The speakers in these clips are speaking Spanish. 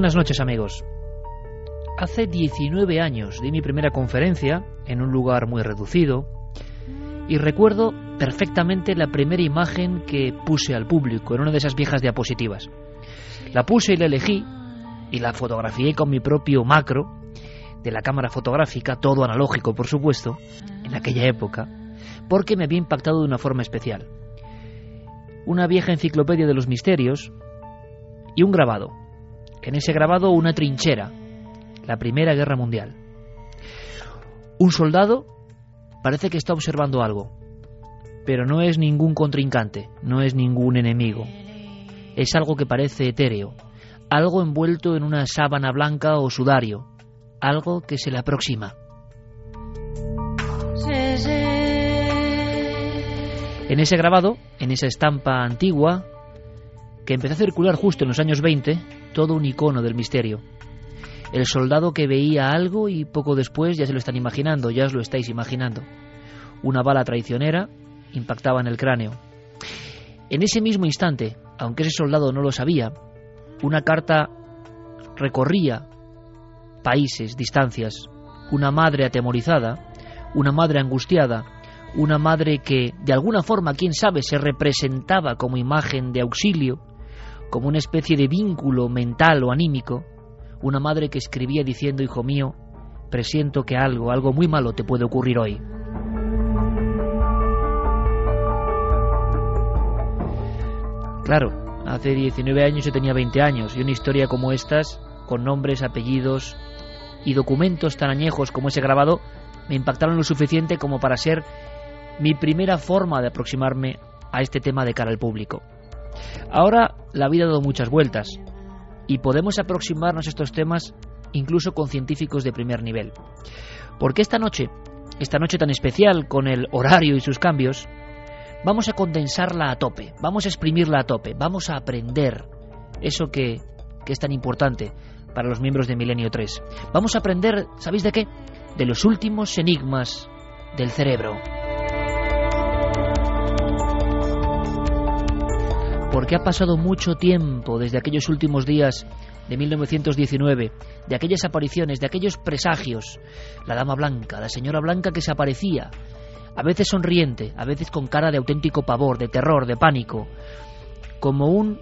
Buenas noches amigos. Hace 19 años di mi primera conferencia en un lugar muy reducido y recuerdo perfectamente la primera imagen que puse al público en una de esas viejas diapositivas. La puse y la elegí y la fotografié con mi propio macro de la cámara fotográfica, todo analógico por supuesto, en aquella época, porque me había impactado de una forma especial. Una vieja enciclopedia de los misterios y un grabado en ese grabado una trinchera, la Primera Guerra Mundial. Un soldado parece que está observando algo, pero no es ningún contrincante, no es ningún enemigo. Es algo que parece etéreo, algo envuelto en una sábana blanca o sudario, algo que se le aproxima. En ese grabado, en esa estampa antigua, que empezó a circular justo en los años 20, todo un icono del misterio. El soldado que veía algo y poco después ya se lo están imaginando, ya os lo estáis imaginando. Una bala traicionera impactaba en el cráneo. En ese mismo instante, aunque ese soldado no lo sabía, una carta recorría países, distancias, una madre atemorizada, una madre angustiada, una madre que, de alguna forma, quién sabe, se representaba como imagen de auxilio, como una especie de vínculo mental o anímico, una madre que escribía diciendo, hijo mío, presiento que algo, algo muy malo te puede ocurrir hoy. Claro, hace 19 años yo tenía 20 años y una historia como estas, con nombres, apellidos y documentos tan añejos como ese grabado, me impactaron lo suficiente como para ser mi primera forma de aproximarme a este tema de cara al público. Ahora la vida ha dado muchas vueltas y podemos aproximarnos a estos temas incluso con científicos de primer nivel. Porque esta noche, esta noche tan especial con el horario y sus cambios, vamos a condensarla a tope, vamos a exprimirla a tope, vamos a aprender eso que, que es tan importante para los miembros de Milenio 3. Vamos a aprender, ¿sabéis de qué? De los últimos enigmas del cerebro. Porque ha pasado mucho tiempo desde aquellos últimos días de 1919, de aquellas apariciones, de aquellos presagios, la dama blanca, la señora blanca que se aparecía, a veces sonriente, a veces con cara de auténtico pavor, de terror, de pánico, como un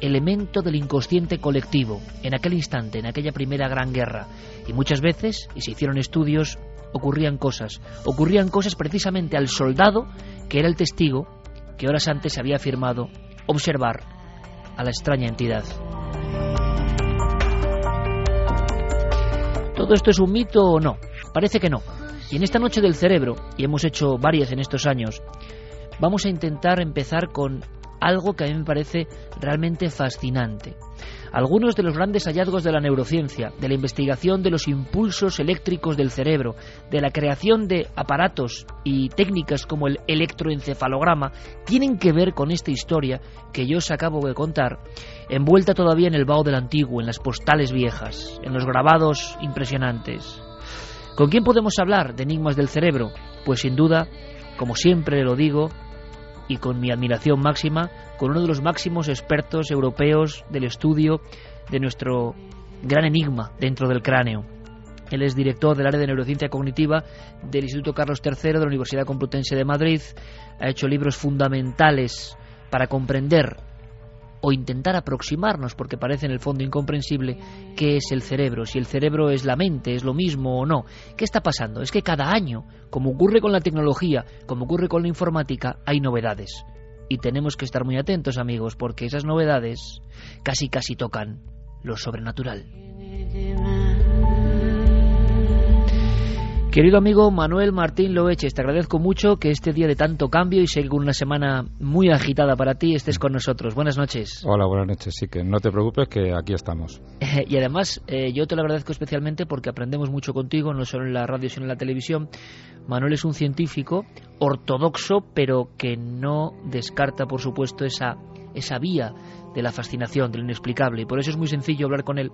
elemento del inconsciente colectivo, en aquel instante, en aquella primera gran guerra. Y muchas veces, y se hicieron estudios, ocurrían cosas. Ocurrían cosas precisamente al soldado, que era el testigo, que horas antes había afirmado observar a la extraña entidad. ¿Todo esto es un mito o no? Parece que no. Y en esta noche del cerebro, y hemos hecho varias en estos años, vamos a intentar empezar con algo que a mí me parece realmente fascinante algunos de los grandes hallazgos de la neurociencia, de la investigación de los impulsos eléctricos del cerebro, de la creación de aparatos y técnicas como el electroencefalograma, tienen que ver con esta historia que yo os acabo de contar, envuelta todavía en el vaho del antiguo, en las postales viejas, en los grabados impresionantes. ¿Con quién podemos hablar de enigmas del cerebro? Pues sin duda, como siempre lo digo, y con mi admiración máxima con uno de los máximos expertos europeos del estudio de nuestro gran enigma dentro del cráneo. Él es director del área de neurociencia cognitiva del Instituto Carlos III de la Universidad Complutense de Madrid. Ha hecho libros fundamentales para comprender o intentar aproximarnos, porque parece en el fondo incomprensible, qué es el cerebro, si el cerebro es la mente, es lo mismo o no. ¿Qué está pasando? Es que cada año, como ocurre con la tecnología, como ocurre con la informática, hay novedades. Y tenemos que estar muy atentos, amigos, porque esas novedades casi casi tocan lo sobrenatural. Querido amigo Manuel Martín Loeches, te agradezco mucho que este día de tanto cambio y con una semana muy agitada para ti estés con nosotros. Buenas noches. Hola, buenas noches. Sí, que no te preocupes que aquí estamos. y además eh, yo te lo agradezco especialmente porque aprendemos mucho contigo, no solo en la radio sino en la televisión. Manuel es un científico ortodoxo, pero que no descarta, por supuesto, esa, esa vía de la fascinación, del inexplicable. Y por eso es muy sencillo hablar con él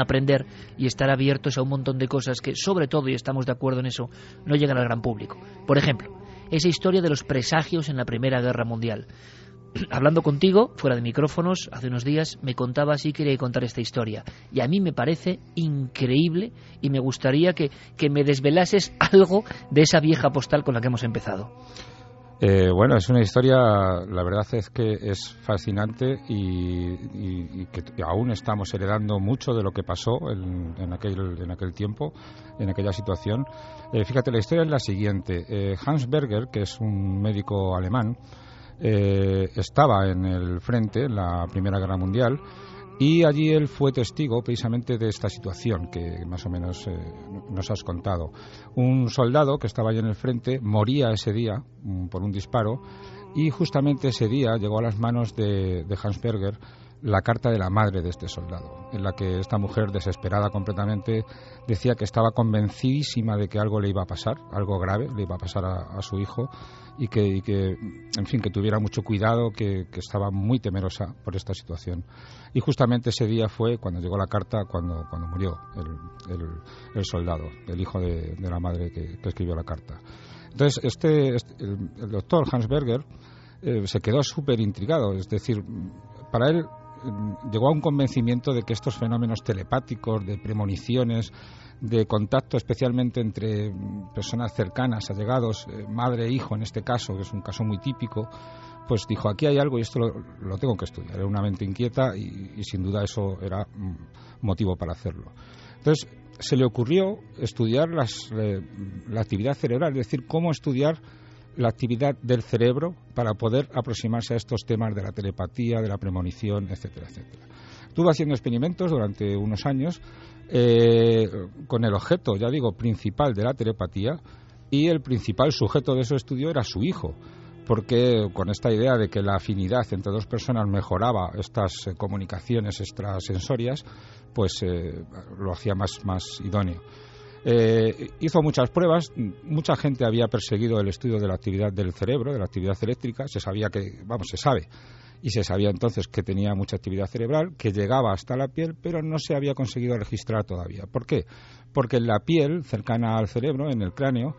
aprender y estar abiertos a un montón de cosas que, sobre todo, y estamos de acuerdo en eso, no llegan al gran público. Por ejemplo, esa historia de los presagios en la Primera Guerra Mundial. Hablando contigo, fuera de micrófonos, hace unos días me contaba y quería contar esta historia. Y a mí me parece increíble y me gustaría que, que me desvelases algo de esa vieja postal con la que hemos empezado. Eh, bueno, es una historia, la verdad es que es fascinante y, que aún estamos heredando mucho de lo que pasó en, aquel, en aquel tiempo, en aquella situación. Eh, fíjate, la historia es la siguiente. Eh, Hans Berger, que es un médico alemán, estaba en el frente en la Primera Guerra Mundial y allí él fue testigo precisamente de esta situación que más o menos eh, nos has contado. Un soldado que estaba allí en el frente moría ese día mm, por un disparo y justamente ese día llegó a las manos de, de Hans Berger la carta de la madre de este soldado, en la que esta mujer, desesperada completamente, decía que estaba convencidísima de que algo le iba a pasar, algo grave le iba a pasar a, su hijo y que, que, en fin, que tuviera mucho cuidado, que, estaba muy temerosa por esta situación. Y justamente ese día fue cuando llegó la carta, cuando, cuando murió el, soldado, el hijo de, la madre que, escribió la carta. Entonces, este, este el, doctor Hans Berger eh, se quedó súper intrigado, es decir, para él llegó a un convencimiento de que estos fenómenos telepáticos, de premoniciones, de contacto especialmente entre personas cercanas, allegados, eh, madre e hijo en este caso, que es un caso muy típico, pues dijo, aquí hay algo y esto lo, tengo que estudiar. Era una mente inquieta y, sin duda eso era motivo para hacerlo. Entonces, se le ocurrió estudiar eh, la actividad cerebral, es decir, cómo estudiar la actividad del cerebro para poder aproximarse a estos temas de la telepatía, de la premonición, etcétera, etcétera. Estuvo haciendo experimentos durante unos años eh, con el objeto, ya digo, principal de la telepatía y el principal sujeto de su estudio era su hijo porque con esta idea de que la afinidad entre dos personas mejoraba estas eh, comunicaciones extrasensorias, pues eh, lo hacía más, más idóneo. Eh, hizo muchas pruebas, mucha gente había perseguido el estudio de la actividad del cerebro, de la actividad eléctrica, se sabía que, vamos, se sabe, y se sabía entonces que tenía mucha actividad cerebral, que llegaba hasta la piel, pero no se había conseguido registrar todavía. ¿Por qué? Porque en la piel, cercana al cerebro, en el cráneo,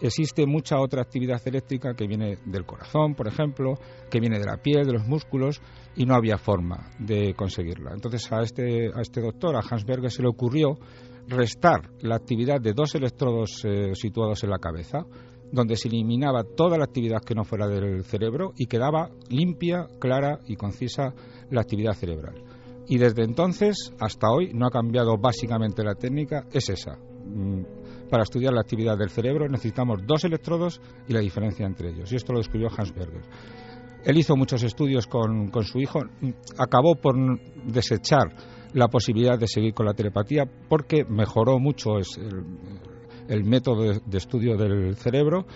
existe mucha otra actividad eléctrica que viene del corazón, por ejemplo, que viene de la piel, de los músculos, y no había forma de conseguirla. Entonces a este, a este doctor, a Hans Berger, se le ocurrió restar la actividad de dos electrodos eh, situados en la cabeza, donde se eliminaba toda la actividad que no fuera del cerebro y quedaba limpia, clara y concisa la actividad cerebral. Y desde entonces hasta hoy no ha cambiado básicamente la técnica, es esa. Mm, para estudiar la actividad del cerebro necesitamos dos electrodos y la diferencia entre ellos. Y esto lo describió Hans Berger. Él hizo muchos estudios con, con su hijo, acabó por desechar la posibilidad de seguir con la telepatía porque mejoró mucho el, método de, estudio del cerebro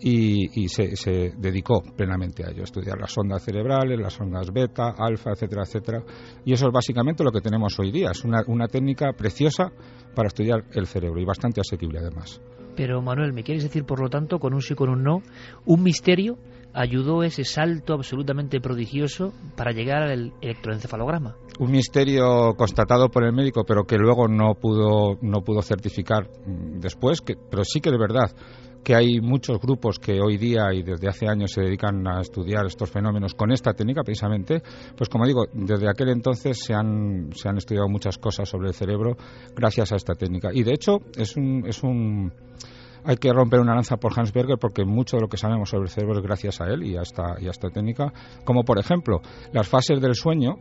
y, se, dedicó plenamente a ello, estudiar las ondas cerebrales, las ondas beta, alfa, etcétera, etcétera. Y eso es básicamente lo que tenemos hoy día. Es una, una técnica preciosa para estudiar el cerebro y bastante asequible además. Pero Manuel, ¿me quieres decir, por lo tanto, con un sí, con un no, un misterio ayudó ese salto absolutamente prodigioso para llegar al electroencefalograma? Un misterio constatado por el médico, pero que luego no pudo, no pudo certificar mm, después, que, pero sí que de verdad que hay muchos grupos que hoy día y desde hace años se dedican a estudiar estos fenómenos con esta técnica precisamente, pues como digo, desde aquel entonces se han, se han estudiado muchas cosas sobre el cerebro gracias a esta técnica. Y de hecho es un, es un hay que romper una lanza por Hans Berger porque mucho de lo que sabemos sobre el cerebro es gracias a él y a esta, y a esta técnica, como por ejemplo las fases del sueño,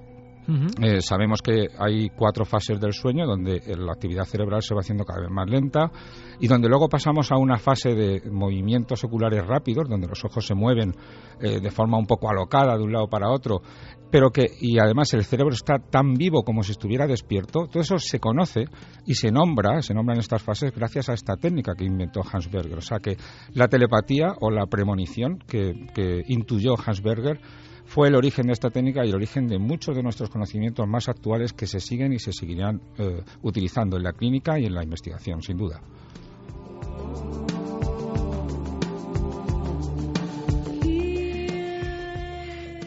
eh, sabemos que hay cuatro fases del sueño donde la actividad cerebral se va haciendo cada vez más lenta y donde luego pasamos a una fase de movimientos oculares rápidos, donde los ojos se mueven eh, de forma un poco alocada de un lado para otro, pero que y además el cerebro está tan vivo como si estuviera despierto. Todo eso se conoce y se nombra, se nombra en estas fases gracias a esta técnica que inventó Hans Berger. O sea que la telepatía o la premonición que intuyó Hans Berger fue el origen de esta técnica y el origen de muchos de nuestros conocimientos más actuales que se siguen y se seguirán eh, utilizando en la clínica y en la investigación, sin duda.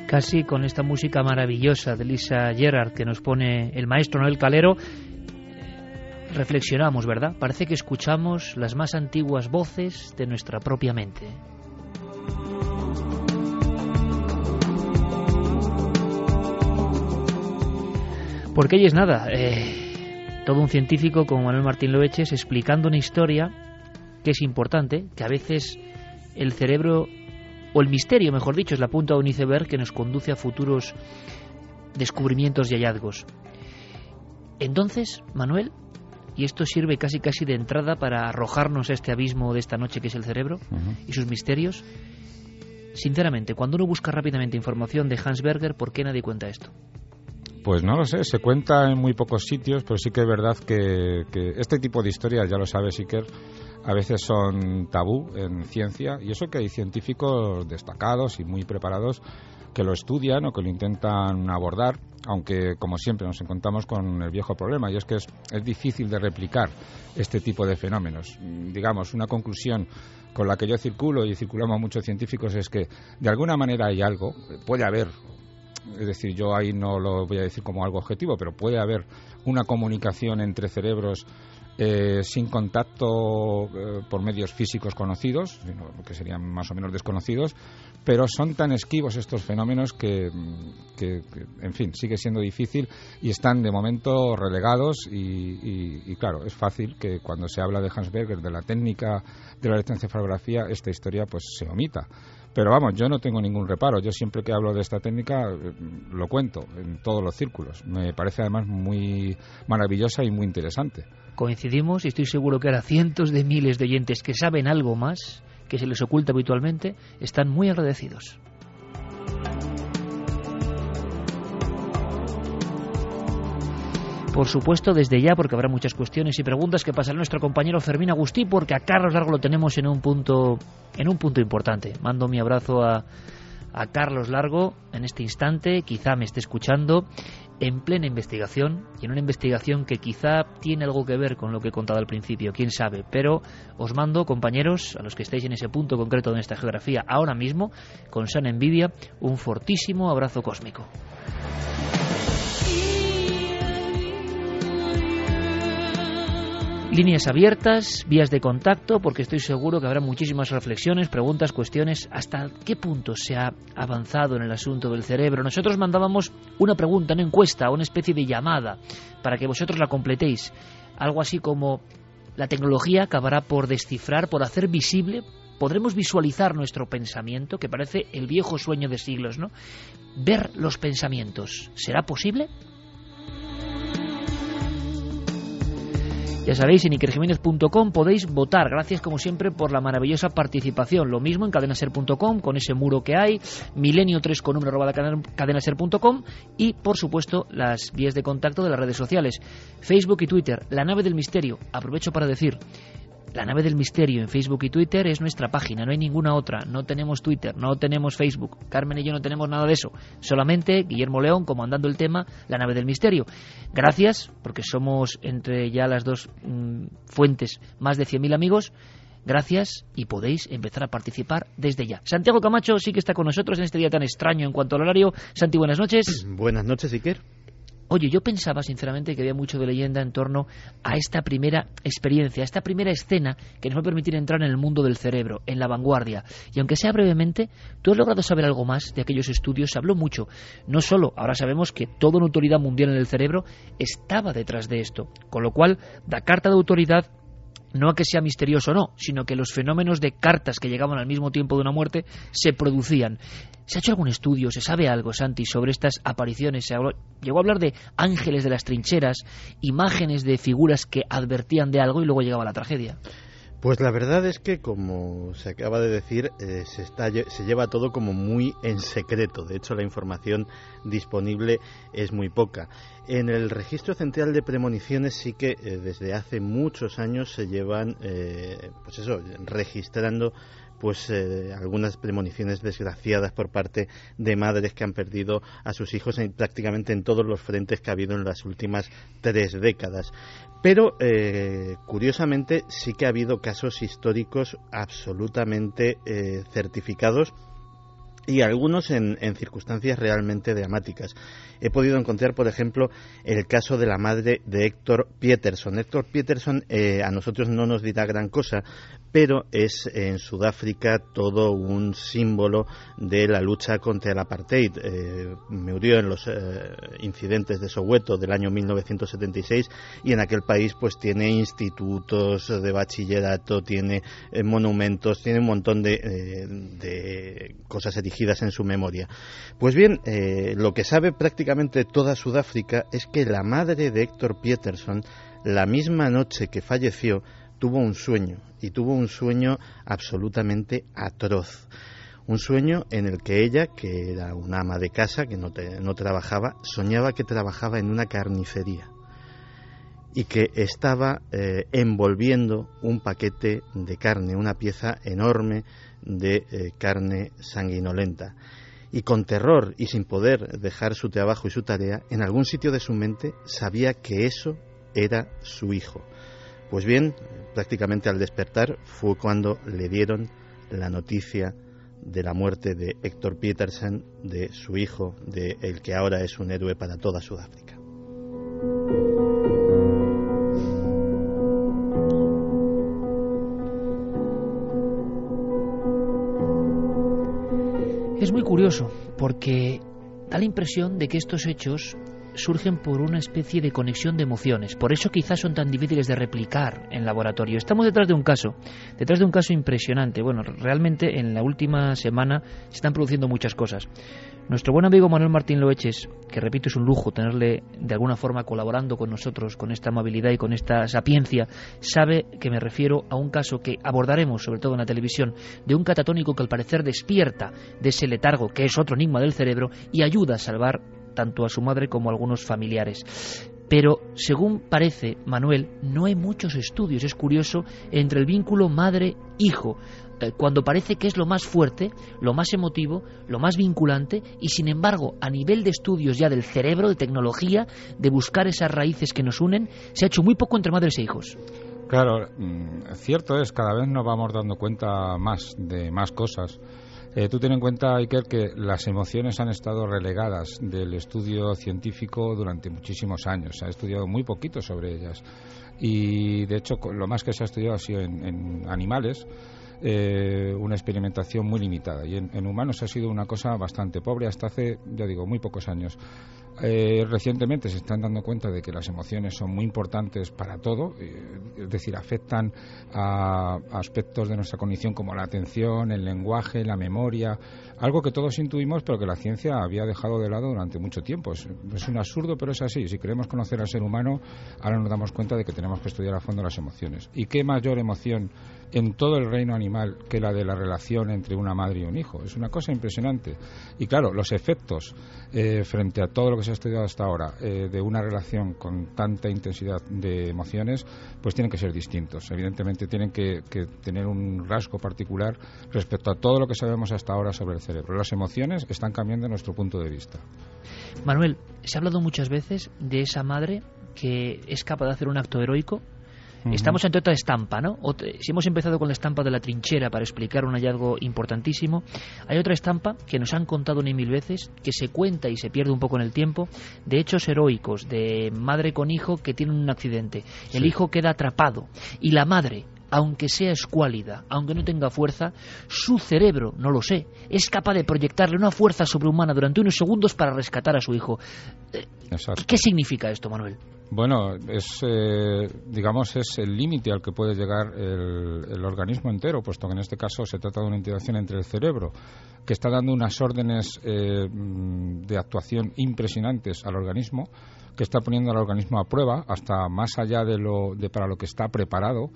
Casi con esta música maravillosa de Lisa Gerard que nos pone el maestro Noel Calero, reflexionamos, ¿verdad? Parece que escuchamos las más antiguas voces de nuestra propia mente. Porque ella es nada, eh, todo un científico como Manuel Martín Loeches explicando una historia que es importante, que a veces el cerebro, o el misterio, mejor dicho, es la punta de un iceberg que nos conduce a futuros descubrimientos y hallazgos. Entonces, Manuel, y esto sirve casi casi de entrada para arrojarnos a este abismo de esta noche que es el cerebro y sus misterios. Sinceramente, cuando uno busca rápidamente información de Hans Berger, ¿por qué nadie cuenta esto? Pues no lo sé, se cuenta en muy pocos sitios, pero sí que es verdad que, este tipo de historias, ya lo sabes, Iker, a veces son tabú en ciencia, y eso que hay científicos destacados y muy preparados que lo estudian o que lo intentan abordar, aunque como siempre nos encontramos con el viejo problema, y es que es, es difícil de replicar este tipo de fenómenos. Digamos, una conclusión con la que yo circulo y circulamos muchos científicos es que de alguna manera hay algo, puede haber es decir, yo ahí no lo voy a decir como algo objetivo, pero puede haber una comunicación entre cerebros eh, sin contacto eh, por medios físicos conocidos, que serían más o menos desconocidos, pero son tan esquivos estos fenómenos que, en fin, sigue siendo difícil y están de momento relegados y, claro, es fácil que cuando se habla de Hans Berger, de la técnica de la electroencefalografía, esta historia pues se omita. Pero vamos, yo no tengo ningún reparo. Yo siempre que hablo de esta técnica eh, lo cuento en todos los círculos. Me parece además muy maravillosa y muy interesante. Coincidimos y estoy seguro que ahora cientos de miles de oyentes que saben algo más que se les oculta habitualmente están muy agradecidos. Por supuesto, desde ya, porque habrá muchas cuestiones y preguntas que pasará nuestro compañero Fermín Agustí, porque a Carlos Largo lo tenemos en un punto, en un punto importante. Mando mi abrazo a, a Carlos Largo en este instante, quizá me esté escuchando, en plena investigación, y en una investigación que quizá tiene algo que ver con lo que he contado al principio, quién sabe, pero os mando, compañeros, a los que estáis en ese punto concreto de esta geografía ahora mismo, con sana envidia, un fortísimo abrazo cósmico. Líneas abiertas, vías de contacto, porque estoy seguro que habrá muchísimas reflexiones, preguntas, cuestiones, hasta qué punto se ha avanzado en el asunto del cerebro. Nosotros mandábamos una pregunta, una encuesta, una especie de llamada, para que vosotros la completéis. Algo así como, ¿la tecnología acabará por descifrar, por hacer visible, podremos visualizar nuestro pensamiento, que parece el viejo sueño de siglos, ¿no? Ver los pensamientos, ¿será posible? Ya sabéis, en ikerjiménez.com podéis votar. Gracias, como siempre, por la maravillosa participación. Lo mismo en cadenaser.com, con ese muro que hay, milenio3 con número arroba cadenaser.com y, por supuesto, las vías de contacto de las redes sociales, Facebook y Twitter. La nave del misterio. Aprovecho para decir, la nave del misterio en Facebook y Twitter es nuestra página, no hay ninguna otra. No tenemos Twitter, no tenemos Facebook. Carmen y yo no tenemos nada de eso. Solamente Guillermo León comandando el tema La nave del misterio. Gracias, porque somos entre ya las dos mm, fuentes más de 100.000 amigos. Gracias y podéis empezar a participar desde ya. Santiago Camacho sí que está con nosotros en este día tan extraño en cuanto al horario. Santi, buenas noches. Buenas noches, Iker. Oye, yo pensaba sinceramente que había mucho de leyenda en torno a esta primera experiencia, a esta primera escena que nos va a permitir entrar en el mundo del cerebro, en la vanguardia. Y aunque sea brevemente, ¿tú has logrado saber algo más de aquellos estudios? Se habló mucho. No solo, ahora sabemos que toda una autoridad mundial en el cerebro estaba detrás de esto. Con lo cual, da carta de autoridad no a que sea misterioso o no, sino que los fenómenos de cartas que llegaban al mismo tiempo de una muerte se producían. ¿Se ha hecho algún estudio, se sabe algo, Santi, sobre estas apariciones? Se llegó a hablar de ángeles de las trincheras, imágenes de figuras que advertían de algo y luego llegaba la tragedia. Pues la verdad es que, como se acaba de decir, eh, se, está, se lleva todo como muy en secreto. De hecho, la información disponible es muy poca. En el registro central de premoniciones sí que eh, desde hace muchos años se llevan, eh, pues eso, registrando pues algunas premoniciones desgraciadas por parte de madres que han perdido a sus hijos en, prácticamente en todos los frentes que ha habido en las últimas tres décadas. Pero, eh, curiosamente, sí que ha habido casos históricos absolutamente eh, certificados y algunos en, circunstancias realmente dramáticas. He podido encontrar, por ejemplo, el caso de la madre de Héctor Peterson. Héctor Peterson eh, a nosotros no nos dirá gran cosa, pero es en Sudáfrica todo un símbolo de la lucha contra el apartheid. Eh, murió en los eh, incidentes de Soweto del año 1976 y en aquel país pues tiene institutos de bachillerato, tiene eh, monumentos, tiene un montón de, de, cosas erigidas en su memoria. Pues bien, lo que sabe prácticamente toda Sudáfrica es que la madre de Héctor Peterson, la misma noche que falleció, tuvo un sueño, y tuvo un sueño absolutamente atroz. Un sueño en el que ella, que era una ama de casa, que no, no trabajaba, soñaba que trabajaba en una carnicería y que estaba eh, envolviendo un paquete de carne, una pieza enorme de eh, carne sanguinolenta. Y con terror y sin poder dejar su trabajo y su tarea, en algún sitio de su mente sabía que eso era su hijo. Pues bien, prácticamente al despertar fue cuando le dieron la noticia de la muerte de Héctor Petersen, de su hijo, de el que ahora es un héroe para toda Sudáfrica. Curioso porque da la impresión de que estos hechos surgen por una especie de conexión de emociones. Por eso quizás son tan difíciles de replicar en laboratorio. Estamos detrás de un caso, detrás de un caso impresionante. Bueno, realmente en la última semana se están produciendo muchas cosas. Nuestro buen amigo Manuel Martín Loeches, que repito es un lujo tenerle de alguna forma colaborando con nosotros, con esta amabilidad y con esta sapiencia, sabe que me refiero a un caso que abordaremos, sobre todo en la televisión, de un catatónico que al parecer despierta de ese letargo, que es otro enigma del cerebro, y ayuda a salvar tanto a su madre como a algunos familiares. Pero, según parece Manuel, no hay muchos estudios, es curioso, entre el vínculo madre-hijo, eh, cuando parece que es lo más fuerte, lo más emotivo, lo más vinculante, y sin embargo, a nivel de estudios ya del cerebro, de tecnología, de buscar esas raíces que nos unen, se ha hecho muy poco entre madres e hijos. Claro, mm, cierto es, cada vez nos vamos dando cuenta más de más cosas. Eh, tú ten en cuenta, Iker, que las emociones han estado relegadas del estudio científico durante muchísimos años. Se ha estudiado muy poquito sobre ellas. Y, de hecho, lo más que se ha estudiado ha sido en, animales. Eh, una experimentación muy limitada y en, humanos ha sido una cosa bastante pobre hasta hace, ya digo, muy pocos años. Eh, recientemente se están dando cuenta de que las emociones son muy importantes para todo, eh, es decir, afectan a, aspectos de nuestra cognición como la atención, el lenguaje, la memoria, algo que todos intuimos pero que la ciencia había dejado de lado durante mucho tiempo. Es un absurdo, pero es así. Si queremos conocer al ser humano, ahora nos damos cuenta de que tenemos que estudiar a fondo las emociones. ¿Y qué mayor emoción en todo el reino animal que la de la relación entre una madre y un hijo. Es una cosa impresionante. Y claro, los efectos eh, frente a todo lo que se ha estudiado hasta ahora eh, de una relación con tanta intensidad de emociones, pues tienen que ser distintos. Evidentemente tienen que, tener un rasgo particular respecto a todo lo que sabemos hasta ahora sobre el cerebro. Las emociones están cambiando nuestro punto de vista. Manuel, se ha hablado muchas veces de esa madre que es capaz de hacer un acto heroico Estamos ante otra estampa, ¿no? si hemos empezado con la estampa de la trinchera para explicar un hallazgo importantísimo, hay otra estampa que nos han contado ni mil veces, que se cuenta y se pierde un poco en el tiempo, de hechos heroicos, de madre con hijo que tienen un accidente. El hijo queda atrapado y la madre, aunque sea escuálida, aunque no tenga fuerza, su cerebro, no lo sé, es capaz de proyectarle una fuerza sobrehumana durante unos segundos para rescatar a su hijo. Eh, ¿Qué significa esto, Manuel? Bueno, es, eh, digamos, es el límite al que puede llegar el, organismo entero, puesto que en este caso se trata de una interacción entre el cerebro, que está dando unas órdenes eh, de actuación impresionantes al organismo, que está poniendo al organismo a prueba hasta más allá de lo de para lo que está preparado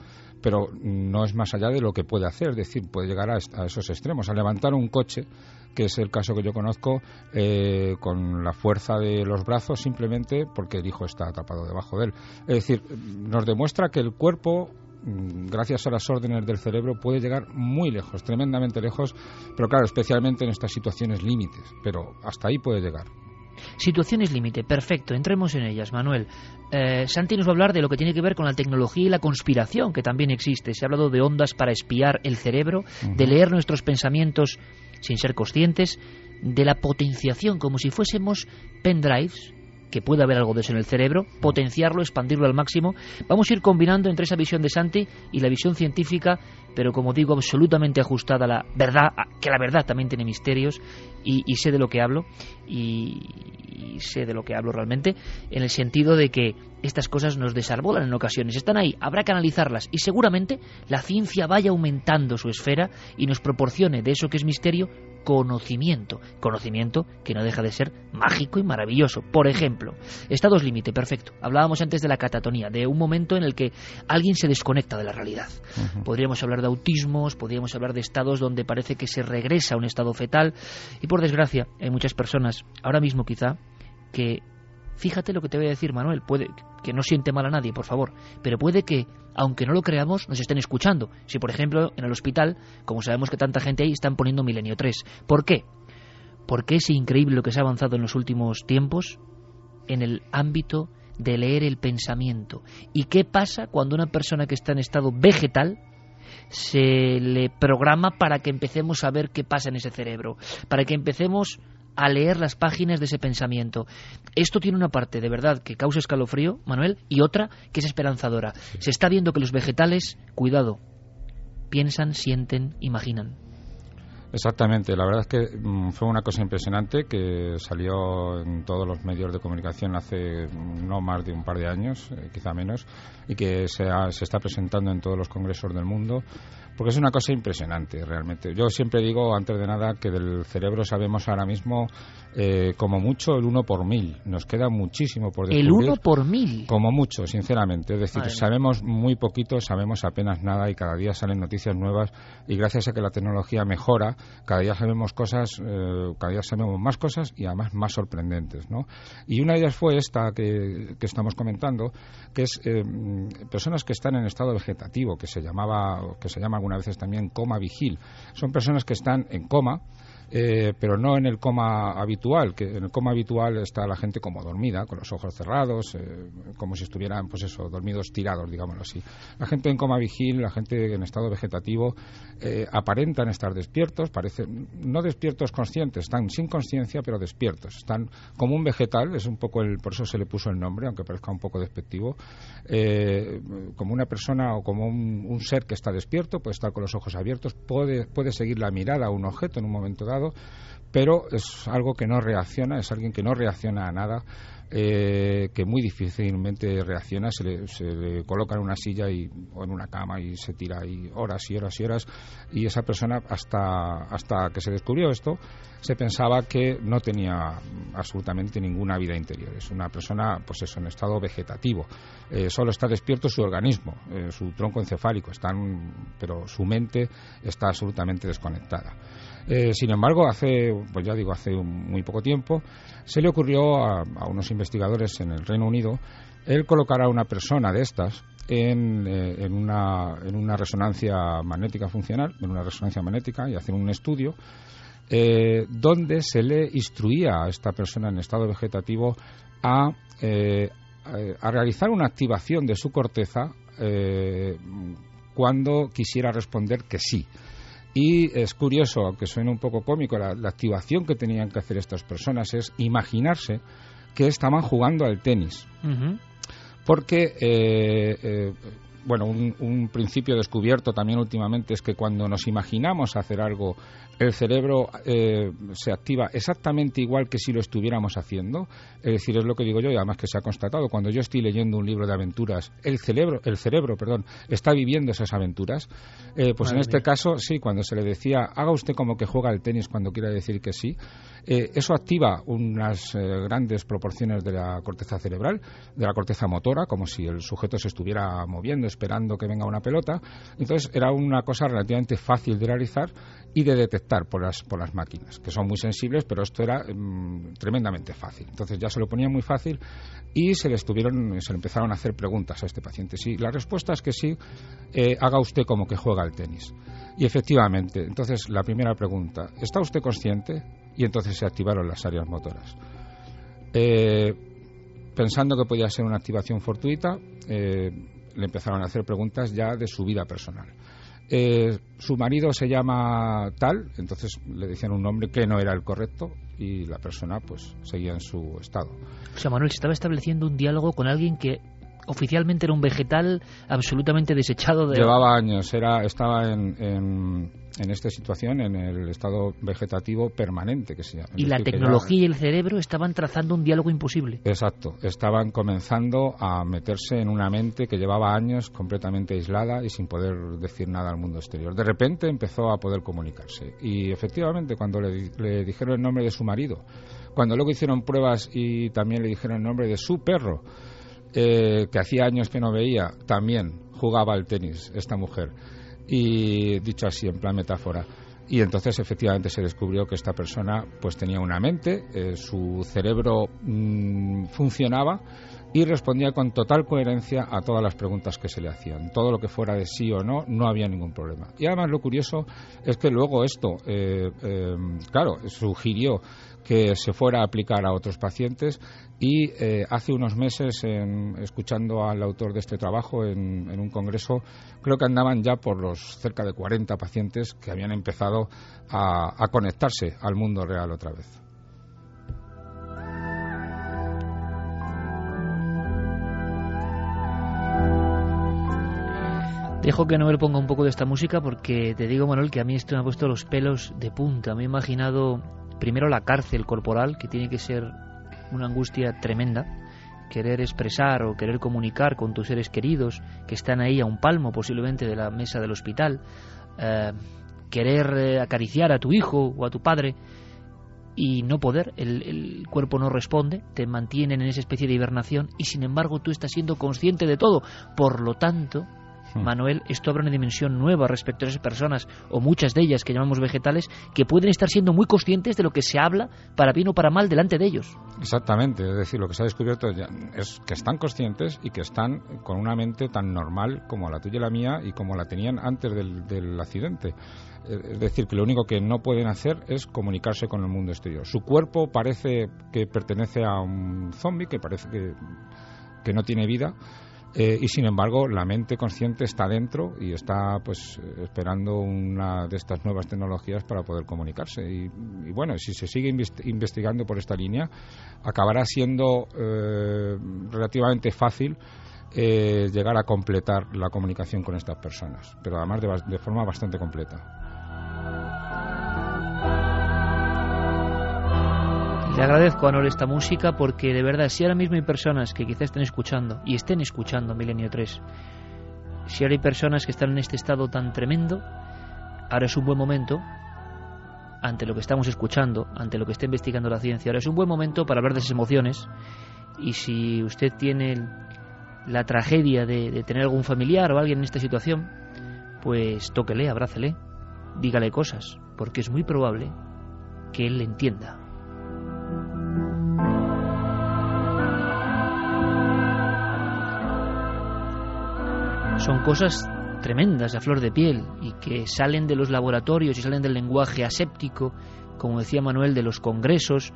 pero no es más allá de lo que puede hacer, es decir, puede llegar a, esos extremos, a levantar un coche, que es el caso que yo conozco, eh, con la fuerza de los brazos simplemente porque el hijo está tapado debajo de él. Es decir, nos demuestra que el cuerpo mm, gracias a las órdenes del cerebro puede llegar muy lejos, tremendamente lejos, pero claro, especialmente en estas situaciones límites, pero hasta ahí puede llegar. Situaciones límite, perfecto, entremos en ellas, Manuel. Eh, Santi nos va a hablar de lo que tiene que ver con la tecnología y la conspiración, que también existe. Se ha hablado de ondas para espiar el cerebro, de leer nuestros pensamientos sin ser conscientes, de la potenciación, como si fuésemos pendrives, que puede haber algo de eso en el cerebro, potenciarlo, expandirlo al máximo. Vamos a ir combinando entre esa visión de Santi y la visión científica, pero como digo, absolutamente ajustada a la verdad, que la verdad también tiene misterios y, sé de lo que hablo y, sé de lo que hablo realmente, en el sentido de que estas cosas nos desarbolan en ocasiones, están ahí, habrá que analizarlas y seguramente la ciencia vaya aumentando su esfera y nos proporcione de eso que es misterio conocimiento, conocimiento que no deja de ser mágico y maravilloso. Por ejemplo, estados límite, perfecto. Hablábamos antes de la catatonía, de un momento en el que alguien se desconecta de la realidad. Podríamos hablar de autismos, podríamos hablar de estados donde parece que se regresa a un estado fetal y por desgracia hay muchas personas, ahora mismo quizá, que Fíjate lo que te voy a decir, Manuel, puede que no siente mal a nadie, por favor, pero puede que, aunque no lo creamos, nos estén escuchando. Si, por ejemplo, en el hospital, como sabemos que tanta gente ahí, están poniendo Milenio 3. ¿Por qué? Porque es increíble lo que se ha avanzado en los últimos tiempos en el ámbito de leer el pensamiento. ¿Y qué pasa cuando una persona que está en estado vegetal se le programa para que empecemos a ver qué pasa en ese cerebro? Para que empecemos a leer las páginas de ese pensamiento. Esto tiene una parte de verdad que causa escalofrío, Manuel, y otra que es esperanzadora. Se está viendo que los vegetales, cuidado, piensan, sienten, imaginan. Exactamente, la verdad es que mm, fue una cosa impresionante que salió en todos los medios de comunicación hace no más de un par de años, eh, quizá menos, y que se, se está presentando en todos los congresos del mundo porque es una cosa impresionante realmente. Yo siempre digo, antes de nada, que del cerebro sabemos ahora mismo eh, como mucho el uno por mil. Nos queda muchísimo por descubrir. ¿El uno por mil? Como mucho, sinceramente. Es decir, sabemos muy poquito, sabemos apenas nada y cada día salen noticias nuevas y gracias a que la tecnología mejora, cada día sabemos cosas, eh, cada día sabemos más cosas y además más sorprendentes, ¿no? Y una de ellas fue esta que, que estamos comentando, que es eh, personas que están en estado vegetativo, que se llamaba, que se llama algunas veces también coma vigil. Son personas que están en coma, eh, pero no en el coma habitual, que en el coma habitual está la gente como dormida, con los ojos cerrados, eh, como si estuvieran, pues eso, dormidos tirados, digámoslo así. La gente en coma vigil, la gente en estado vegetativo, eh, aparentan estar despiertos, parecen, no despiertos conscientes, están sin conciencia, pero despiertos. Están como un vegetal, es un poco el, por eso se le puso el nombre, aunque parezca un poco despectivo, como una persona o como un, un, ser que está despierto, puede estar con los ojos abiertos, puede, puede seguir la mirada a un objeto en un momento dado, pero es algo que no reacciona, es alguien que no reacciona a nada, eh, que muy difícilmente reacciona, se le, coloca en una silla y, o en una cama y se tira ahí horas y horas y horas, y esa persona hasta, hasta que se descubrió esto, se pensaba que no tenía absolutamente ninguna vida interior, es una persona pues eso, en estado vegetativo, eh, solo está despierto su organismo, eh, su tronco encefálico, están, pero su mente está absolutamente desconectada. Eh, sin embargo, hace, pues ya digo, hace muy poco tiempo, se le ocurrió a, unos investigadores en el Reino Unido el colocar a una persona de estas en, eh, una, en una resonancia magnética funcional, en una resonancia magnética, y hacer un estudio eh, donde se le instruía a esta persona en estado vegetativo a, a realizar una activación de su corteza cuando quisiera responder que sí. Y es curioso, aunque suene un poco cómico, la, activación que tenían que hacer estas personas es imaginarse que estaban jugando al tenis. Porque eh, eh, bueno, un, principio descubierto también últimamente es que cuando nos imaginamos hacer algo, el cerebro eh, se activa exactamente igual que si lo estuviéramos haciendo. Es decir, es lo que digo yo y además que se ha constatado. Cuando yo estoy leyendo un libro de aventuras, el cerebro, el cerebro, perdón, está viviendo esas aventuras. Eh, pues en este caso, sí, cuando se le decía, haga usted como que juega al tenis cuando quiera decir que sí, eh, eso activa unas grandes proporciones de la corteza cerebral, de la corteza motora, como si el sujeto se estuviera moviendo, esperando que venga una pelota. Entonces era una cosa relativamente fácil de realizar y de detectar por las, por las máquinas, que son muy sensibles, pero esto era mm, tremendamente fácil. Entonces ya se lo ponía muy fácil y se le, estuvieron, se le empezaron a hacer preguntas a este paciente. Sí, la respuesta es que sí, eh, haga usted como que juega al tenis. Y efectivamente, entonces la primera pregunta, ¿está usted consciente? Y entonces se activaron las áreas motoras. Eh, pensando que podía ser una activación fortuita, eh, le empezaron a hacer preguntas ya de su vida personal. Eh, su marido se llama tal, entonces le decían un nombre que no era el correcto y la persona pues seguía en su estado. O sea, Manuel, se estaba estableciendo un diálogo con alguien que oficialmente era un vegetal absolutamente desechado de... Llevaba años, era, estaba en, en, esta situación, en el estado vegetativo permanente que se llama. Y la tecnología y el cerebro estaban trazando un diálogo imposible. Exacto, estaban comenzando a meterse en una mente que llevaba años completamente aislada y sin poder decir nada al mundo exterior. De repente empezó a poder comunicarse y efectivamente cuando le, le dijeron el nombre de su marido, cuando luego hicieron pruebas y también le dijeron el nombre de su perro, eh, que hacía años que no veía, también jugaba al tenis esta mujer. Y dicho así, en plan metáfora. Y entonces efectivamente se descubrió que esta persona pues tenía una mente, eh, su cerebro mm, funcionaba y respondía con total coherencia a todas las preguntas que se le hacían. Todo lo que fuera de sí o no, no había ningún problema. Y además lo curioso es que luego esto, eh, claro, sugirió que se fuera a aplicar a otros pacientes y eh, hace unos meses, escuchando al autor de este trabajo en, un congreso, creo que andaban ya por los cerca de 40 pacientes que habían empezado a, conectarse al mundo real otra vez. Dejo que Noel ponga un poco de esta música porque te digo, Manuel, que a mí esto me ha puesto los pelos de punta. Me he imaginado primero la cárcel corporal, que tiene que ser una angustia tremenda, querer expresar o querer comunicar con tus seres queridos que están ahí a un palmo posiblemente de la mesa del hospital, eh, querer eh, acariciar a tu hijo o a tu padre y no poder, el, el, cuerpo no responde, te mantienen en esa especie de hibernación y sin embargo tú estás siendo consciente de todo. Por lo tanto. Manuel, esto abre una dimensión nueva respecto a esas personas, o muchas de ellas que llamamos vegetales, que pueden estar siendo muy conscientes de lo que se habla, para bien o para mal, delante de ellos. Exactamente, es decir, lo que se ha descubierto es que están conscientes y que están con una mente tan normal como la tuya y la mía y como la tenían antes del, accidente. Es decir, que lo único que no pueden hacer es comunicarse con el mundo exterior. Su cuerpo parece que pertenece a un zombie, que parece que, que no tiene vida, eh, y sin embargo, la mente consciente está dentro y está pues esperando una de estas nuevas tecnologías para poder comunicarse. Y, bueno, si se sigue investigando por esta línea, acabará siendo eh, relativamente fácil eh, llegar a completar la comunicación con estas personas, pero además de forma bastante completa. Le agradezco a Nor esta música porque de verdad, si ahora mismo hay personas que quizás estén escuchando y estén escuchando Milenio 3, si ahora hay personas que están en este estado tan tremendo, ahora es un buen momento, ante lo que estamos escuchando, ante lo que está investigando la ciencia, ahora es un buen momento para hablar de esas emociones. Y si usted tiene la tragedia de, de tener algún familiar o alguien en esta situación, pues tóquele, abrácele, dígale cosas, porque es muy probable que él le entienda. Son cosas tremendas a flor de piel y que salen de los laboratorios y salen del lenguaje aséptico, como decía Manuel, de los congresos,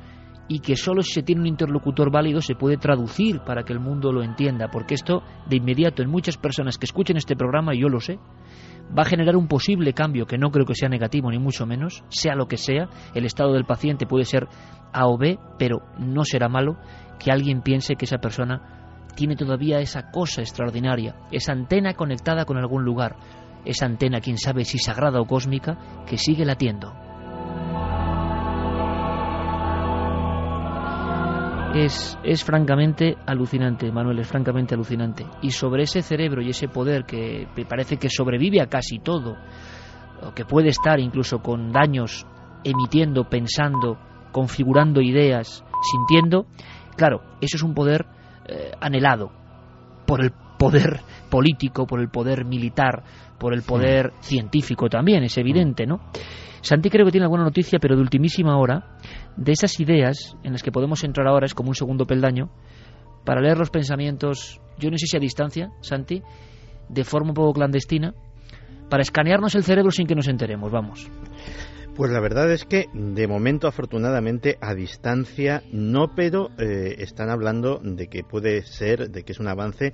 y que solo si se tiene un interlocutor válido se puede traducir para que el mundo lo entienda, porque esto de inmediato en muchas personas que escuchen este programa, y yo lo sé, va a generar un posible cambio que no creo que sea negativo ni mucho menos, sea lo que sea, el estado del paciente puede ser A o B, pero no será malo que alguien piense que esa persona tiene todavía esa cosa extraordinaria, esa antena conectada con algún lugar, esa antena, quién sabe si sagrada o cósmica, que sigue latiendo. Es, es, francamente alucinante, Manuel, es francamente alucinante. Y sobre ese cerebro y ese poder que parece que sobrevive a casi todo, que puede estar incluso con daños emitiendo, pensando, configurando ideas, sintiendo, claro, eso es un poder eh, anhelado por el poder político, por el poder militar, por el poder científico también, es evidente, ¿no? Santi creo que tiene alguna noticia, pero de ultimísima hora, de esas ideas en las que podemos entrar ahora, es como un segundo peldaño, para leer los pensamientos, yo no sé si a distancia, Santi, de forma un poco clandestina, para escanearnos el cerebro sin que nos enteremos, vamos. Pues la verdad es que de momento afortunadamente a distancia no, pero eh, están hablando de que puede ser, de que es un avance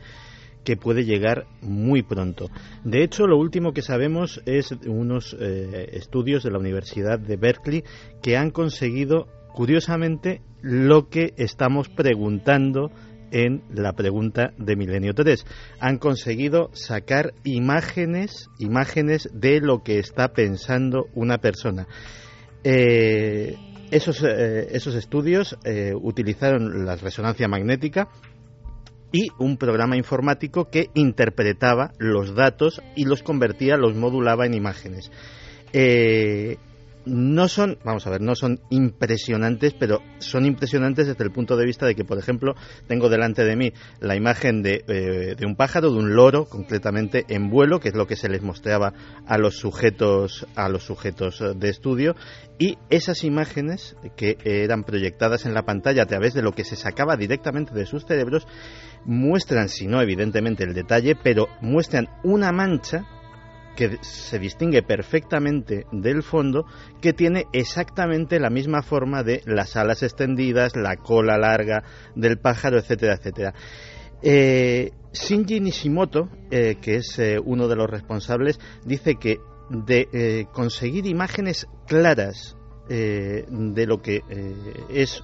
que puede llegar muy pronto. De hecho, lo último que sabemos es unos eh, estudios de la Universidad de Berkeley que han conseguido, curiosamente, lo que estamos preguntando en la pregunta de Milenio 3. Han conseguido sacar imágenes, imágenes de lo que está pensando una persona. Eh, esos, eh, esos, estudios utilizaron la resonancia magnética y un programa informático que interpretaba los datos y los convertía, los modulaba en imágenes. Eh, no son, vamos a ver, no son impresionantes, pero son impresionantes desde el punto de vista de que, por ejemplo, tengo delante de mí la imagen de, eh, de, un pájaro, de un loro, concretamente en vuelo, que es lo que se les mostraba a los sujetos, a los sujetos de estudio, y esas imágenes que eran proyectadas en la pantalla a través de lo que se sacaba directamente de sus cerebros, muestran, si no evidentemente el detalle, pero muestran una mancha que se distingue perfectamente del fondo, que tiene exactamente la misma forma de las alas extendidas, la cola larga del pájaro, etcétera, etcétera. Eh, Shinji Nishimoto, eh, que es eh, uno de los responsables, dice que de conseguir imágenes claras de lo que es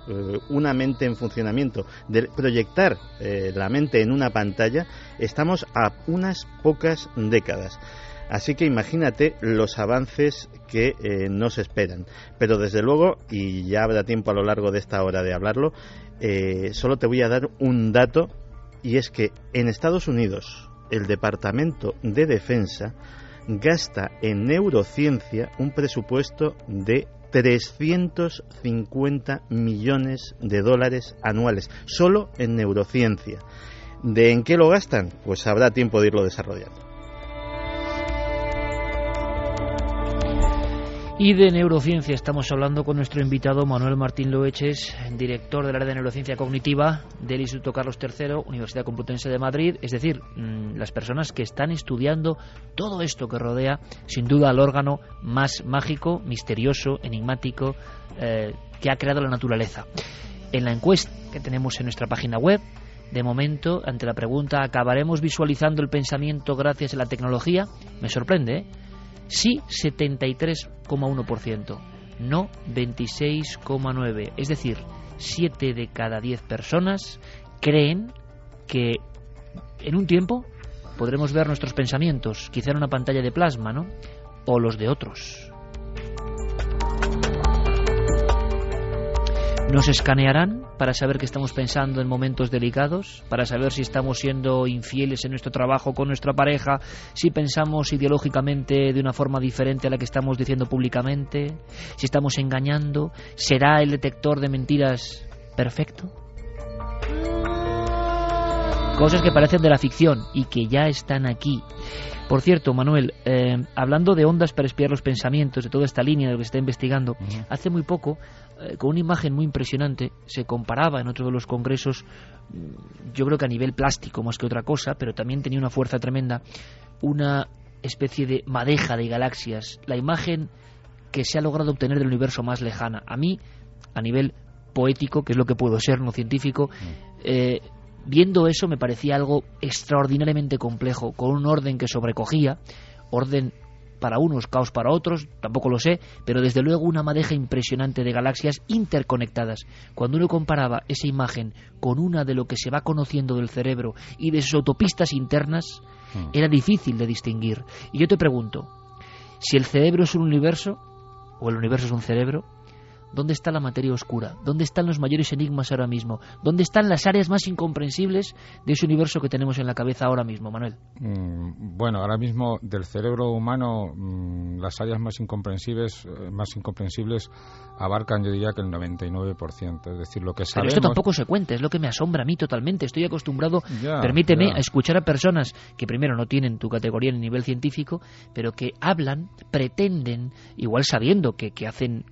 una mente en funcionamiento, de proyectar la mente en una pantalla, estamos a unas pocas décadas. Así que imagínate los avances que nos esperan. Pero desde luego, y ya habrá tiempo a lo largo de esta hora de hablarlo, solo te voy a dar un dato, y es que en Estados Unidos el Departamento de Defensa gasta en neurociencia un presupuesto de 350 millones de dólares anuales, solo en neurociencia. ¿De en qué lo gastan? Pues habrá tiempo de irlo desarrollando. Y de neurociencia estamos hablando con nuestro invitado Manuel Martín Loeches, director del área de neurociencia cognitiva del Instituto Carlos III, Universidad Complutense de Madrid, es decir, mm, las personas que están estudiando todo esto que rodea, sin duda, al órgano más mágico, misterioso, enigmático eh, que ha creado la naturaleza. En la encuesta que tenemos en nuestra página web, de momento, ante la pregunta ¿acabaremos visualizando el pensamiento gracias a la tecnología? Me sorprende, ¿eh? Sí, 73,1%. No, 26,9%. Es decir, 7 de cada 10 personas creen que en un tiempo podremos ver nuestros pensamientos, quizá en una pantalla de plasma, ¿no? O los de otros. Nos escanearán para saber qué estamos pensando en momentos delicados, para saber si estamos siendo infieles en nuestro trabajo con nuestra pareja, si pensamos ideológicamente de una forma diferente a la que estamos diciendo públicamente, si estamos engañando, ¿será el detector de mentiras perfecto? Cosas que parecen de la ficción y que ya están aquí. Por cierto, Manuel, eh, hablando de ondas para espiar los pensamientos, de toda esta línea de lo que se está investigando, hace muy poco, eh, con una imagen muy impresionante, se comparaba en otro de los congresos, mm, yo creo que a nivel plástico más que otra cosa, pero también tenía una fuerza tremenda, una especie de madeja de galaxias, la imagen que se ha logrado obtener del universo más lejana. A mí, a nivel poético, que es lo que puedo ser, no científico, eh, Viendo eso me parecía algo extraordinariamente complejo, con un orden que sobrecogía, orden para unos, caos para otros, tampoco lo sé, pero desde luego una madeja impresionante de galaxias interconectadas. Cuando uno comparaba esa imagen con una de lo que se va conociendo del cerebro y de sus autopistas internas, mm. era difícil de distinguir. Y yo te pregunto, si el cerebro es un universo, o el universo es un cerebro, ¿Dónde está la materia oscura? ¿Dónde están los mayores enigmas ahora mismo? ¿Dónde están las áreas más incomprensibles de ese universo que tenemos en la cabeza ahora mismo, Manuel? Mm, bueno, ahora mismo del cerebro humano mm, las áreas más incomprensibles, eh, más incomprensibles abarcan, yo diría que el 99%. Es decir, lo que sabemos... Pero esto tampoco se cuenta, es lo que me asombra a mí totalmente. Estoy acostumbrado, permíteme, a escuchar a personas que primero no tienen tu categoría en nivel científico, pero que hablan, pretenden, igual sabiendo que, que hacen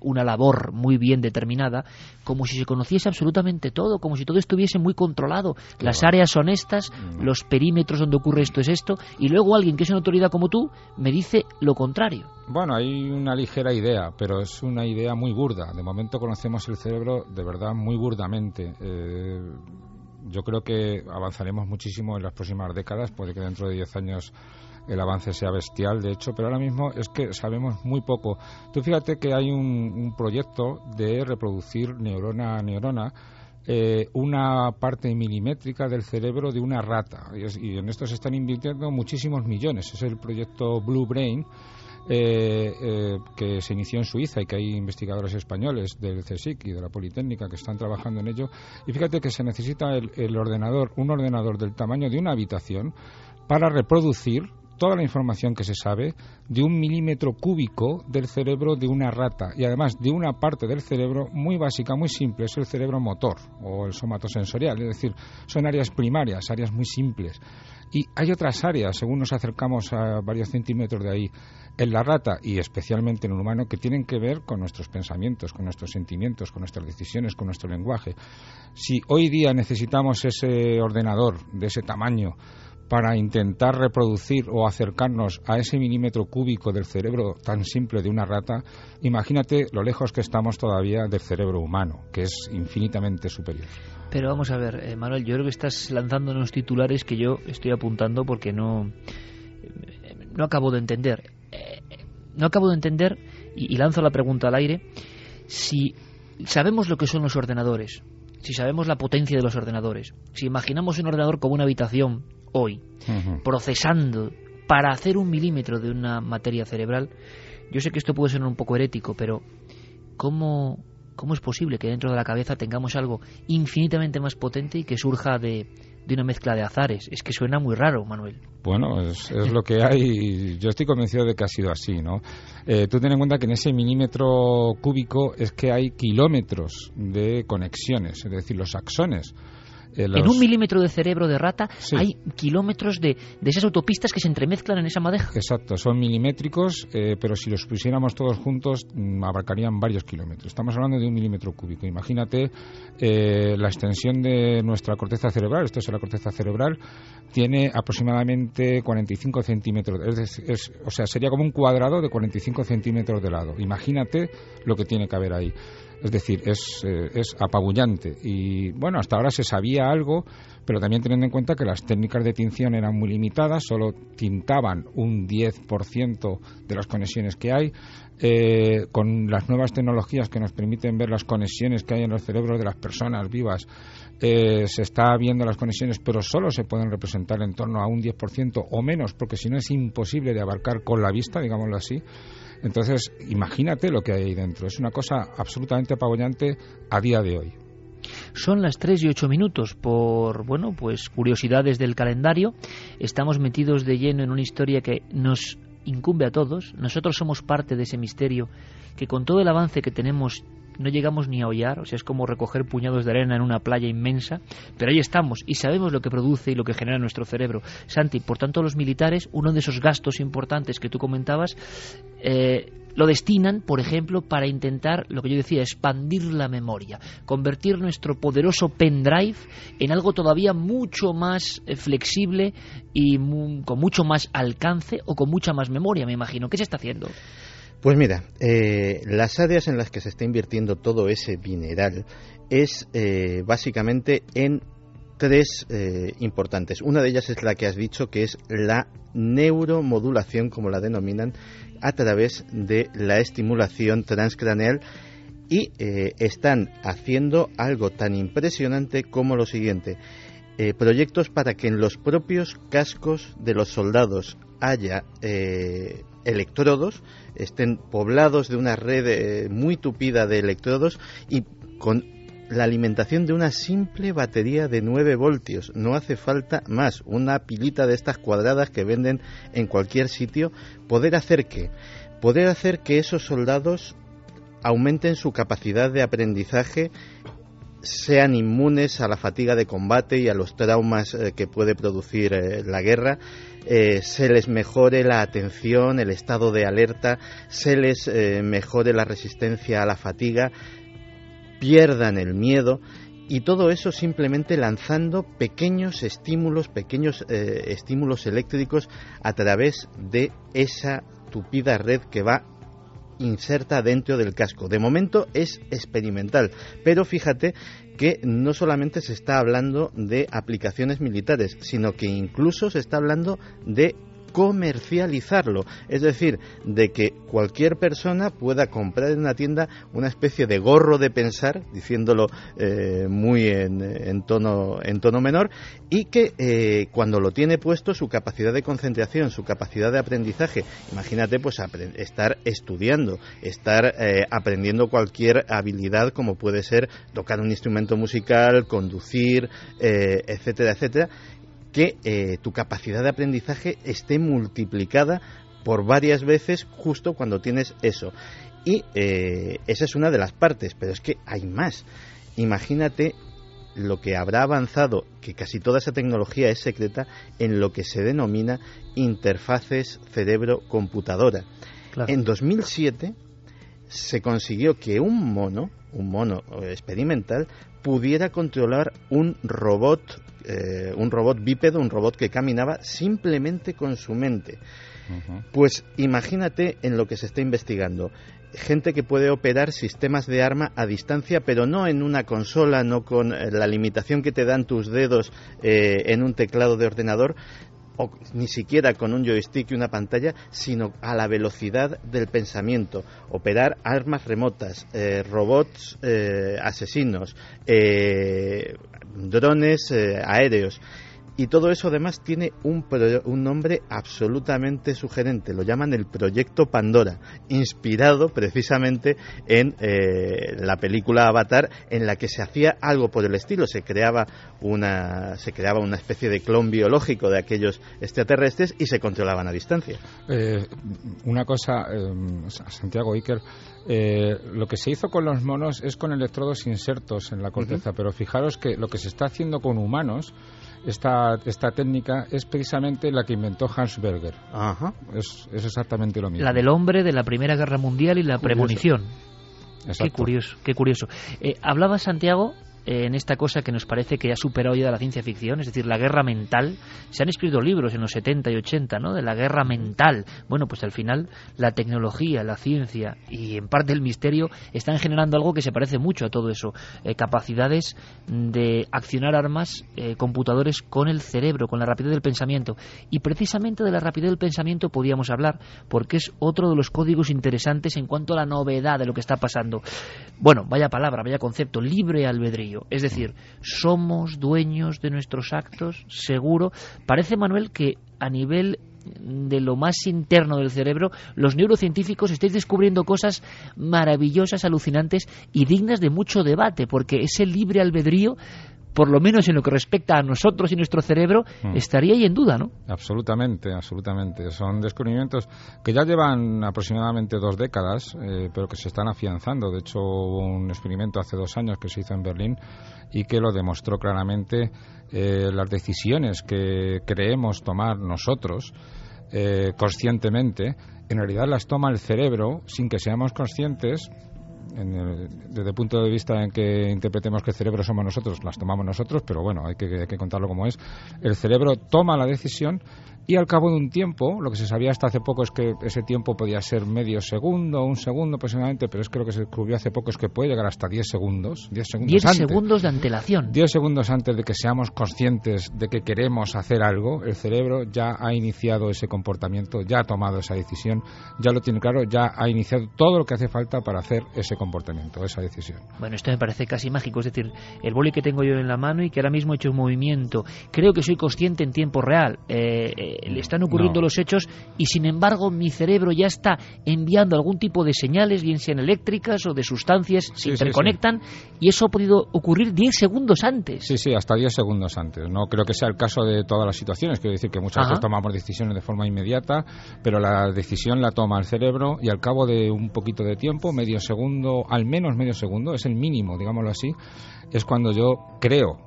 una labor muy bien determinada, como si se conociese absolutamente todo, como si todo estuviese muy controlado. Las áreas son estas, mm. los perímetros donde ocurre esto es esto, y luego alguien que es una autoridad como tú me dice lo contrario. Bueno, hay una ligera idea, pero es una idea muy burda. De momento conocemos el cerebro de verdad muy burdamente. Eh, yo creo que avanzaremos muchísimo en las próximas décadas, puede que dentro de 10 años el avance sea bestial, de hecho, pero ahora mismo es que sabemos muy poco. Tú fíjate que hay un, proyecto de reproducir neurona a neurona eh, una parte milimétrica del cerebro de una rata. Y, en esto se están invirtiendo muchísimos millones. Es el proyecto Blue Brain. Eh, eh, que se inició en Suiza y que hay investigadores españoles del CSIC y de la Politécnica que están trabajando en ello. Y fíjate que se necesita el ordenador, un ordenador del tamaño de una habitación para reproducir toda la información que se sabe de un milímetro cúbico del cerebro de una rata y además de una parte del cerebro muy básica, muy simple, es el cerebro motor o el somatosensorial, es decir, son áreas primarias, áreas muy simples. Y hay otras áreas, según nos acercamos a varios centímetros de ahí, en la rata y especialmente en el humano, que tienen que ver con nuestros pensamientos, con nuestros sentimientos, con nuestras decisiones, con nuestro lenguaje. Si hoy día necesitamos ese ordenador de ese tamaño, para intentar reproducir o acercarnos a ese milímetro cúbico del cerebro tan simple de una rata, imagínate lo lejos que estamos todavía del cerebro humano, que es infinitamente superior. Pero vamos a ver, eh, Manuel, yo creo que estás lanzando unos titulares que yo estoy apuntando porque no, no acabo de entender. Eh, no acabo de entender, y, y lanzo la pregunta al aire, si sabemos lo que son los ordenadores, si sabemos la potencia de los ordenadores, si imaginamos un ordenador como una habitación hoy, procesando para hacer un milímetro de una materia cerebral, yo sé que esto puede ser un poco herético, pero ¿cómo, ¿cómo es posible que dentro de la cabeza tengamos algo infinitamente más potente y que surja de, de una mezcla de azares? Es que suena muy raro, Manuel. Bueno, es, lo que hay. y Yo estoy convencido de que ha sido así, ¿no? Eh, tú ten en cuenta que en ese milímetro cúbico es que hay kilómetros de conexiones, es decir, los axones en un milímetro de cerebro de rata hay kilómetros de, de, esas autopistas que se entremezclan en esa madeja. Exacto, son milimétricos, eh, pero si los pusiéramos todos juntos mm, abarcarían varios kilómetros. Estamos hablando de un milímetro cúbico. Imagínate eh, la extensión de nuestra corteza cerebral, esto es la corteza cerebral, tiene aproximadamente 45 centímetros, es, o sea, sería como un cuadrado de 45 centímetros de lado. Imagínate lo que tiene que haber ahí. Es decir, es, eh, es apabullante. Y bueno, hasta ahora se sabía algo, pero también teniendo en cuenta que las técnicas de tinción eran muy limitadas, solo tintaban un 10% de las conexiones que hay. Eh, con las nuevas tecnologías que nos permiten ver las conexiones que hay en los cerebros de las personas vivas, eh, se está viendo las conexiones, pero solo se pueden representar en torno a un 10% o menos, porque si no es imposible de abarcar con la vista, digámoslo así. Entonces, imagínate lo que hay ahí dentro. Es una cosa absolutamente apabullante a día de hoy. Son las 3 y 8 minutos. Por, bueno, pues curiosidades del calendario. Estamos metidos de lleno en una historia que nos incumbe a todos. Nosotros somos parte de ese misterio que con todo el avance que tenemos no llegamos ni a hollar, o sea, es como recoger puñados de arena en una playa inmensa, pero ahí estamos y sabemos lo que produce y lo que genera nuestro cerebro. Santi, por tanto, los militares, uno de esos gastos importantes que tú comentabas, eh, lo destinan, por ejemplo, para intentar, lo que yo decía, expandir la memoria, convertir nuestro poderoso pendrive en algo todavía mucho más eh, flexible y con mucho más alcance o con mucha más memoria, me imagino. ¿Qué se está haciendo? Pues mira, eh, las áreas en las que se está invirtiendo todo ese mineral es eh, básicamente en tres eh, importantes. Una de ellas es la que has dicho, que es la neuromodulación, como la denominan, a través de la estimulación transcraneal y eh, están haciendo algo tan impresionante como lo siguiente. Eh, proyectos para que en los propios cascos de los soldados haya electrodos, estén poblados de una red muy tupida de electrodos y con la alimentación de una simple batería de 9 voltios. No hace falta más. Una pilita de estas cuadradas que venden en cualquier sitio. Poder hacer que poder hacer que esos soldados aumenten su capacidad de aprendizaje sean inmunes a la fatiga de combate y a los traumas eh, que puede producir eh, la guerra, eh, se les mejore la atención, el estado de alerta, se les mejore la resistencia a la fatiga, pierdan el miedo y todo eso simplemente lanzando pequeños estímulos, pequeños eh, estímulos eléctricos a través de esa tupida red que va inserta dentro del casco. De momento es experimental, pero fíjate que no solamente se está hablando de aplicaciones militares, sino que incluso se está hablando de comercializarlo, es decir, de que cualquier persona pueda comprar en una tienda una especie de gorro de pensar, diciéndolo eh, muy en, tono, en tono menor, y que eh, cuando lo tiene puesto su capacidad de concentración, su capacidad de aprendizaje, imagínate pues estar estudiando, estar eh, aprendiendo cualquier habilidad como puede ser tocar un instrumento musical, conducir, etcétera, etcétera, que eh, tu capacidad de aprendizaje esté multiplicada por varias veces justo cuando tienes eso. Y eh, esa es una de las partes, pero es que hay más. Imagínate lo que habrá avanzado, que casi toda esa tecnología es secreta, en lo que se denomina interfaces cerebro-computadora. En 2007 se consiguió que un mono, un mono experimental, pudiera controlar un robot eh, un robot bípedo, un robot que caminaba simplemente con su mente. Pues imagínate en lo que se está investigando. Gente que puede operar sistemas de arma a distancia, pero no en una consola, no con eh, la limitación que te dan tus dedos eh, en un teclado de ordenador, o ni siquiera con un joystick y una pantalla, sino a la velocidad del pensamiento. Operar armas remotas, robots asesinos, drones eh, aéreos. Y todo eso además tiene un, un, nombre absolutamente sugerente. Lo llaman el Proyecto Pandora, inspirado precisamente en eh, la película Avatar, en la que se hacía algo por el estilo. Se creaba una, se creaba una especie de clon biológico de aquellos extraterrestres y se controlaban a distancia. Eh, una cosa, Santiago Iker, eh, lo que se hizo con los monos es con electrodos insertos en la corteza, pero fijaros que lo que se está haciendo con humanos, esta, esta técnica, es precisamente la que inventó Hans Berger. Es, exactamente lo mismo. La del hombre de la Primera Guerra Mundial y la premonición. Qué curioso, qué curioso. Eh, hablaba Santiago en esta cosa que nos parece que ha superado ya la ciencia ficción, es decir, la guerra mental. Se han escrito libros en los 70 y 80, ¿no? De la guerra mental. Bueno, pues al final la tecnología, la ciencia y en parte el misterio están generando algo que se parece mucho a todo eso. Eh, capacidades de accionar armas, eh, computadores con el cerebro, con la rapidez del pensamiento. Y precisamente de la rapidez del pensamiento podíamos hablar, porque es otro de los códigos interesantes en cuanto a la novedad de lo que está pasando. Bueno, vaya palabra, vaya concepto, libre albedrío. Es decir, somos dueños de nuestros actos, seguro. Parece, Manuel, que a nivel de lo más interno del cerebro, los neurocientíficos estáis descubriendo cosas maravillosas, alucinantes y dignas de mucho debate, porque ese libre albedrío por lo menos en lo que respecta a nosotros y nuestro cerebro, mm. estaría ahí en duda, ¿no? Absolutamente, absolutamente. Son descubrimientos que ya llevan aproximadamente dos décadas, eh, pero que se están afianzando. De hecho, hubo un experimento hace dos años que se hizo en Berlín y que lo demostró claramente. Eh, las decisiones que creemos tomar nosotros eh, conscientemente, en realidad las toma el cerebro sin que seamos conscientes desde el punto de vista en que interpretemos que el cerebro somos nosotros, las tomamos nosotros, pero bueno, hay que, hay que contarlo como es. El cerebro toma la decisión y al cabo de un tiempo, lo que se sabía hasta hace poco es que ese tiempo podía ser medio segundo, un segundo aproximadamente, pero es que lo que se descubrió hace poco es que puede llegar hasta 10 segundos. 10 segundos, 10 segundos de antelación. 10 segundos antes de que seamos conscientes de que queremos hacer algo, el cerebro ya ha iniciado ese comportamiento, ya ha tomado esa decisión, ya lo tiene claro, ya ha iniciado todo lo que hace falta para hacer ese comportamiento, esa decisión. Bueno, esto me parece casi mágico, es decir, el boli que tengo yo en la mano y que ahora mismo he hecho un movimiento, creo que soy consciente en tiempo real. Eh, eh le están ocurriendo los hechos y sin embargo mi cerebro ya está enviando algún tipo de señales, bien sean eléctricas o de sustancias, se interconectan y eso ha podido ocurrir 10 segundos antes. Sí, sí, hasta 10 segundos antes. No creo que sea el caso de todas las situaciones, quiero decir que muchas veces tomamos decisiones de forma inmediata, pero la decisión la toma el cerebro y al cabo de un poquito de tiempo, medio segundo, al menos medio segundo, es el mínimo, digámoslo así, es cuando yo creo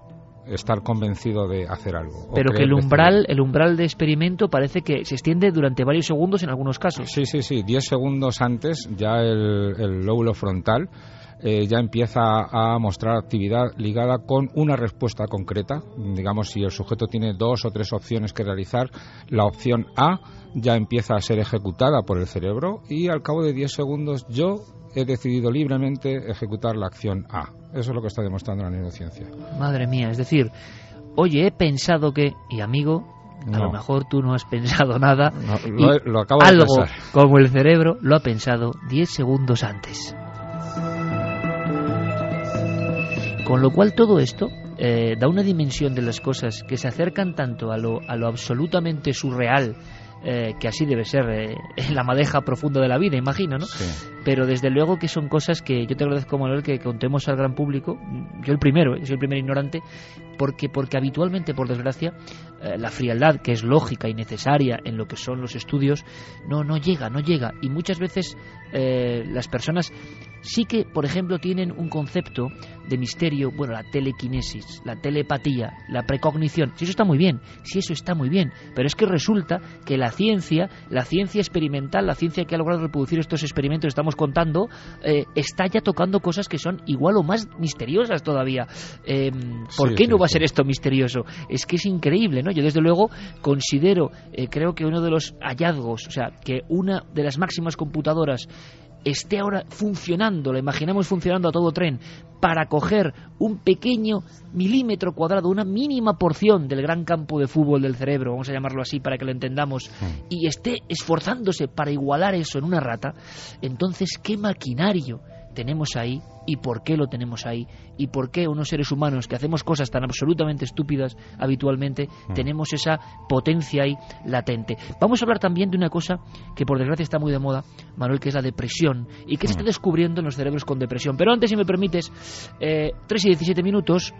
estar convencido de hacer algo. Pero que el umbral, el umbral de experimento parece que se extiende durante varios segundos en algunos casos. Sí, sí, sí. Diez segundos antes ya el, lóbulo frontal eh, ya empieza a mostrar actividad ligada con una respuesta concreta. Digamos, si el sujeto tiene dos o tres opciones que realizar, la opción A ya empieza a ser ejecutada por el cerebro y al cabo de diez segundos yo he decidido libremente ejecutar la acción A. Eso es lo que está demostrando la neurociencia. Madre mía, es decir, oye, he pensado que, y amigo, a lo mejor tú no has pensado nada. lo, acabo algo de pensar. como el cerebro lo ha pensado 10 segundos antes. Con lo cual todo esto eh, da una dimensión de las cosas que se acercan tanto a lo, a lo absolutamente surreal eh, que así debe ser eh, en la madeja profunda de la vida, imagino, ¿no? Pero desde luego que son cosas que yo te agradezco, Manuel, que contemos al gran público, yo el primero, ¿eh? soy el primer ignorante, porque, porque habitualmente, por desgracia, la frialdad, que es lógica y necesaria en lo que son los estudios, no, no llega, no llega. Y muchas veces las personas sí que, por ejemplo, tienen un concepto de misterio, bueno, la telequinesis, la telepatía, la precognición. Si eso está muy bien, si eso está muy bien, pero es que resulta que la ciencia, la ciencia experimental, la ciencia que ha logrado reproducir estos experimentos que estamos contando, eh, está ya tocando cosas que son igual o más misteriosas todavía. Em, ¿Por qué no va a ser esto misterioso? Es que es increíble, ¿no? Yo desde luego considero, eh, creo que uno de los hallazgos, o sea, que una de las máximas computadoras esté ahora funcionando, la imaginamos funcionando a todo tren, para coger un pequeño milímetro cuadrado, una mínima porción del gran campo de fútbol del cerebro, vamos a llamarlo así para que lo entendamos, hmm. y esté esforzándose para igualar eso en una rata, entonces, ¿qué maquinario tenemos ahí y por qué lo tenemos ahí y por qué unos seres humanos que hacemos cosas tan absolutamente estúpidas habitualmente mm. tenemos esa potencia ahí latente. Vamos a hablar también de una cosa que por desgracia está muy de moda, Manuel, que es la depresión y que se está mm. descubriendo en los cerebros con depresión. Pero antes, si me permites, eh, 3 y 17 minutos,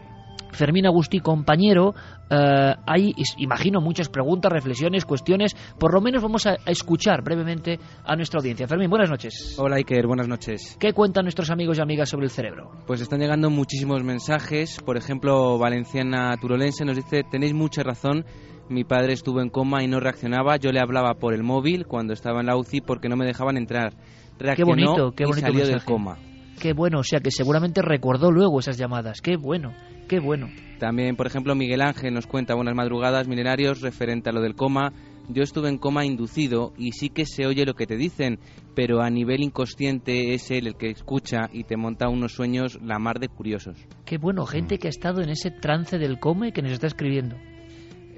Fermín Agustí, compañero, eh, hay, imagino, muchas preguntas, reflexiones, cuestiones. Por lo menos vamos a, escuchar brevemente a nuestra audiencia. Fermín, buenas noches. Hola Iker, buenas noches. ¿Qué cuentan nuestros amigos y amigas sobre el cerebro? Pues están llegando muchísimos mensajes. Por ejemplo, Valenciana Turolense nos dice, tenéis mucha razón. Mi padre estuvo en coma y no reaccionaba. Yo le hablaba por el móvil cuando estaba en la UCI porque no me dejaban entrar. Reaccionó qué bonito, qué bonito y salió del coma. Qué bueno, o sea que seguramente recordó luego esas llamadas. Qué bueno, qué bueno. También, por ejemplo, Miguel Ángel nos cuenta buenas madrugadas milenarios referente a lo del coma. Yo estuve en coma inducido y sí que se oye lo que te dicen, pero a nivel inconsciente es él el que escucha y te monta unos sueños la mar de curiosos. Qué bueno, gente que ha estado en ese trance del coma y que nos está escribiendo.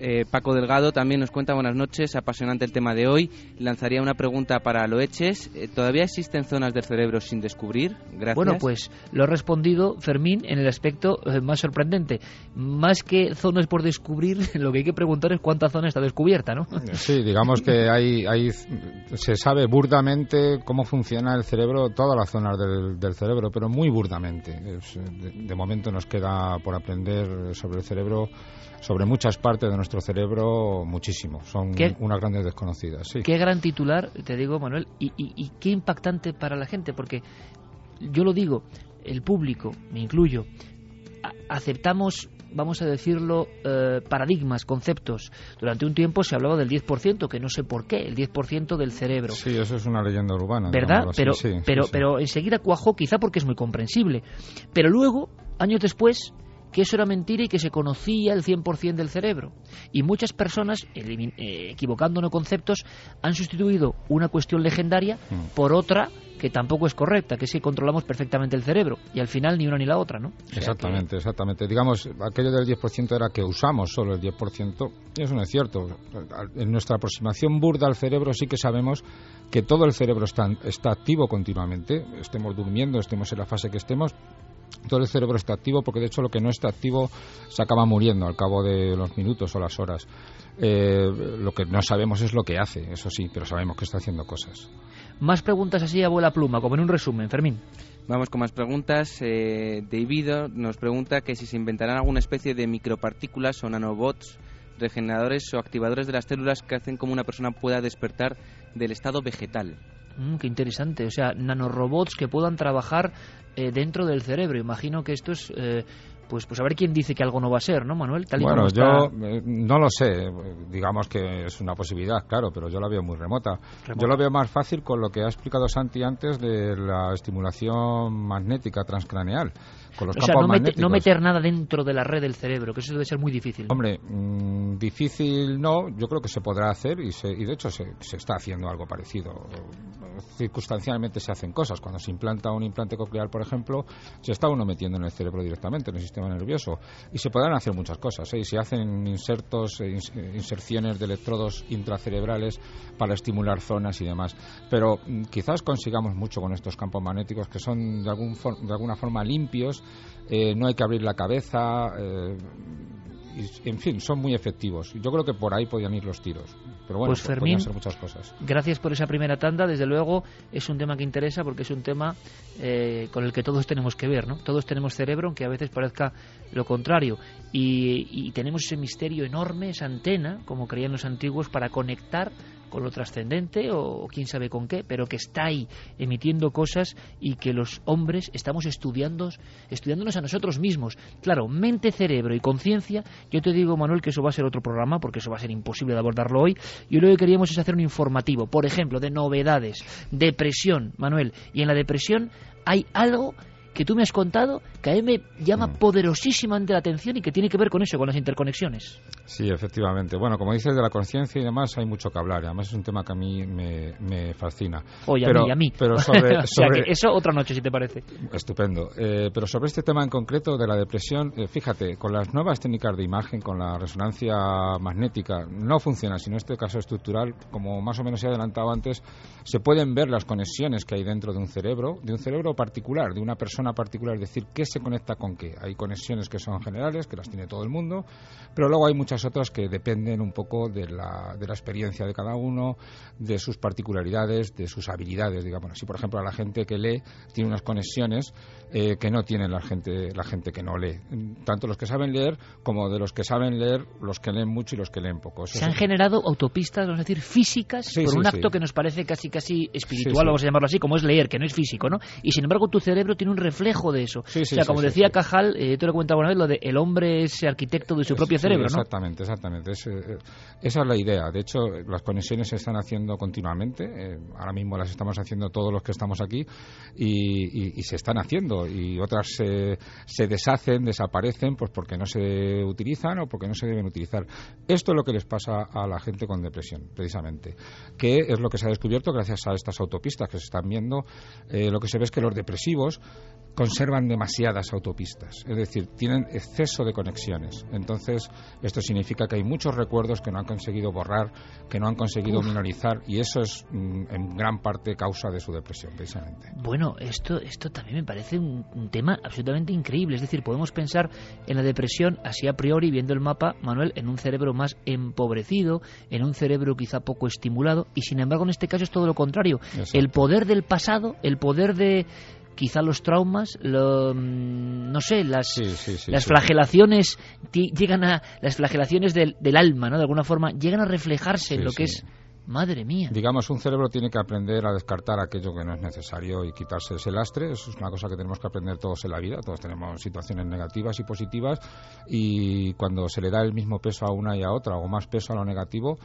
Eh, Paco Delgado también nos cuenta buenas noches, apasionante el tema de hoy. Lanzaría una pregunta para Loeches. Eh, ¿Todavía existen zonas del cerebro sin descubrir? Gracias. Bueno, pues lo ha respondido Fermín en el aspecto eh, más sorprendente. Más que zonas por descubrir, lo que hay que preguntar es cuánta zona está descubierta, ¿no? Sí, digamos que hay, hay se sabe burdamente cómo funciona el cerebro, todas las zonas del, cerebro, pero muy burdamente. de momento nos queda por aprender sobre el cerebro sobre muchas partes de nuestro cerebro muchísimo. Son unas grandes desconocidas. Sí. Qué gran titular, te digo, Manuel, y, y, qué impactante para la gente, porque yo lo digo, el público, me incluyo, aceptamos, vamos a decirlo, eh, paradigmas, conceptos. Durante un tiempo se hablaba del 10%, que no sé por qué, el 10% del cerebro. Sí, eso es una leyenda urbana. ¿Verdad? Pero, pero, pero enseguida cuajó, quizá porque es muy comprensible. Pero luego, años después, que eso era mentira y que se conocía el 100% del cerebro. Y muchas personas, eh, equivocándonos conceptos, han sustituido una cuestión legendaria mm. por otra que tampoco es correcta, que es que controlamos perfectamente el cerebro y al final ni una ni la otra, ¿no? exactamente, exactamente. Digamos, aquello del 10% era que usamos solo el 10%, y eso no es cierto. En nuestra aproximación burda al cerebro sí que sabemos que todo el cerebro está, está activo continuamente, estemos durmiendo, estemos en la fase que estemos, todo el cerebro está activo porque de hecho lo que no está activo se acaba muriendo al cabo de los minutos o las horas. Eh, lo que no sabemos es lo que hace, eso sí, pero sabemos que está haciendo cosas. Más preguntas así, abuela pluma, como en un resumen, Fermín. Vamos con más preguntas. Eh, David nos pregunta que si se inventarán alguna especie de micropartículas o nanobots regeneradores o activadores de las células que hacen como una persona pueda despertar del estado vegetal. Mm, qué interesante. O sea, nanorobots que puedan trabajar eh, dentro del cerebro. Imagino que esto es eh, pues, pues a ver quién dice que algo no va a ser, ¿no, Manuel? bueno, yo eh, no lo sé. Digamos que es una posibilidad, claro, pero yo la veo muy remota. Yo lo veo más fácil con lo que ha explicado Santi antes de la estimulación magnética transcraneal. Con los o sea, no, meter nada dentro de la red del cerebro, que eso debe ser muy difícil. Hombre, mm, difícil no, yo creo que se podrá hacer y, y de hecho se, se, está haciendo algo parecido. Circunstancialmente se hacen cosas. Cuando se implanta un implante coclear, por ejemplo, se está uno metiendo en el cerebro directamente, en el sistema nervioso. Y se podrán hacer muchas cosas. ¿eh? Y se hacen insertos, eh, eh, inserciones de electrodos intracerebrales para estimular zonas y demás. Pero mm, quizás consigamos mucho con estos campos magnéticos que son de, algún de alguna forma limpios. No hay que abrir la cabeza en fin, son muy efectivos. Yo creo que por ahí podían ir los tiros. Pero bueno, pues Fermín, ser muchas cosas. Gracias por esa primera tanda. Desde luego es un tema que interesa porque es un tema eh, con el que todos tenemos que ver, ¿no? Todos tenemos cerebro, aunque a veces parezca lo contrario. Y, y tenemos ese misterio enorme, esa antena, como creían los antiguos, para conectar con lo trascendente o quién sabe con qué, pero que está ahí emitiendo cosas y que los hombres estamos estudiando, estudiándonos a nosotros mismos. Claro, mente, cerebro y conciencia, yo te digo, Manuel, que eso va a ser otro programa, porque eso va a ser imposible de abordarlo hoy, y lo que queríamos es hacer un informativo, por ejemplo, de novedades, depresión, Manuel, y en la depresión hay algo que tú me has contado que a mí me llama mm. poderosísimamente la atención y que tiene que ver con eso, con las interconexiones. Sí, efectivamente. Bueno, como dices de la conciencia y demás, hay mucho que hablar. Además, es un tema que a mí me, fascina. Oye, pero, a mí, a mí. Pero sobre, o sea, que eso otra noche, si te parece. Estupendo. Eh, pero sobre este tema en concreto de la depresión, eh, fíjate, con las nuevas técnicas de imagen, con la resonancia magnética, no funciona, sino en este caso estructural, como más o menos he adelantado antes, se pueden ver las conexiones que hay dentro de un cerebro, de un cerebro particular, de una persona particular, es decir, qué se conecta con qué. Hay conexiones que son generales, que las tiene todo el mundo, pero luego hay muchas otras que dependen un poco de la, de la experiencia de cada uno, de sus particularidades, de sus habilidades, digamos así. Por ejemplo, a la gente que lee tiene unas conexiones eh, que no tiene la gente, la gente que no lee. Tanto los que saben leer como de los que saben leer, los que leen mucho y los que leen poco. Se han generado autopistas, vamos a decir, físicas por un acto que nos parece casi casi espiritual, vamos a llamarlo así, como es leer, que no es físico, ¿no? Y sin embargo tu cerebro tiene un reflejo de eso. o sea, como decía Cajal, eh, te lo comentaba una vez, lo de el hombre es arquitecto de su propio cerebro, ¿no? Exactamente, exactamente. Eh, esa es la idea. De hecho, las conexiones se están haciendo continuamente. ahora mismo las estamos haciendo todos los que estamos aquí y, se están haciendo y otras se, deshacen, desaparecen, pues porque no se utilizan o porque no se deben utilizar. Esto es lo que les pasa a la gente con depresión, precisamente, que es lo que se ha descubierto gracias a estas autopistas que se están viendo. Eh, lo que se ve es que los depresivos conservan demasiadas autopistas, es decir, tienen exceso de conexiones. Entonces, esto significa que hay muchos recuerdos que no han conseguido borrar, que no han conseguido minorizar, y eso es mm, en gran parte causa de su depresión, precisamente. Bueno, esto, esto también me parece un, tema absolutamente increíble. Es decir, podemos pensar en la depresión así a priori, viendo el mapa, Manuel, en un cerebro más empobrecido, en un cerebro quizá poco estimulado, y sin embargo en este caso es todo lo contrario. El poder del pasado, el poder de quizá los traumas, mm, no sé, las, las flagelaciones llegan a las flagelaciones del, alma, ¿no? De alguna forma llegan a reflejarse en lo que es Madre mía. Digamos, un cerebro tiene que aprender a descartar aquello que no es necesario y quitarse ese lastre. Eso es una cosa que tenemos que aprender todos en la vida. Todos tenemos situaciones negativas y positivas y cuando se le da el mismo peso a una y a otra o más peso a lo negativo,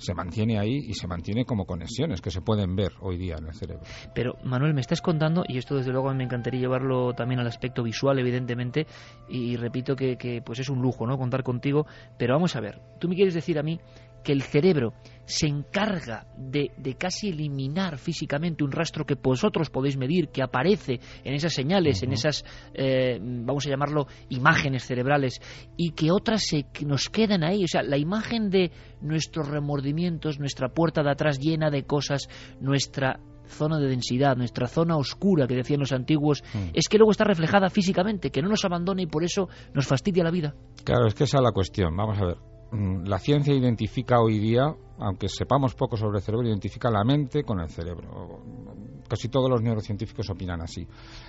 se mantiene ahí y se mantiene como conexiones que se pueden ver hoy día en el cerebro. Pero Manuel, me estás contando, y esto desde luego me encantaría llevarlo también al aspecto visual, evidentemente, y, repito que, que pues es un lujo, ¿no? Contar contigo, pero vamos a ver, tú me quieres decir a mí que el cerebro se encarga de, casi eliminar físicamente un rastro que vosotros podéis medir, que aparece en esas señales, en esas, eh, vamos a llamarlo, imágenes cerebrales, y que otras se, nos quedan ahí. O sea, la imagen de nuestros remordimientos, nuestra puerta de atrás llena de cosas, nuestra zona de densidad, nuestra zona oscura que decían los antiguos, mm. es que luego está reflejada físicamente, que no nos abandona y por eso nos fastidia la vida. Claro, es que esa es la cuestión. Vamos a ver. Mm, la ciencia identifica hoy día aunque sepamos poco sobre el cerebro, identifica la mente con el cerebro. Casi todos los neurocientíficos opinan así.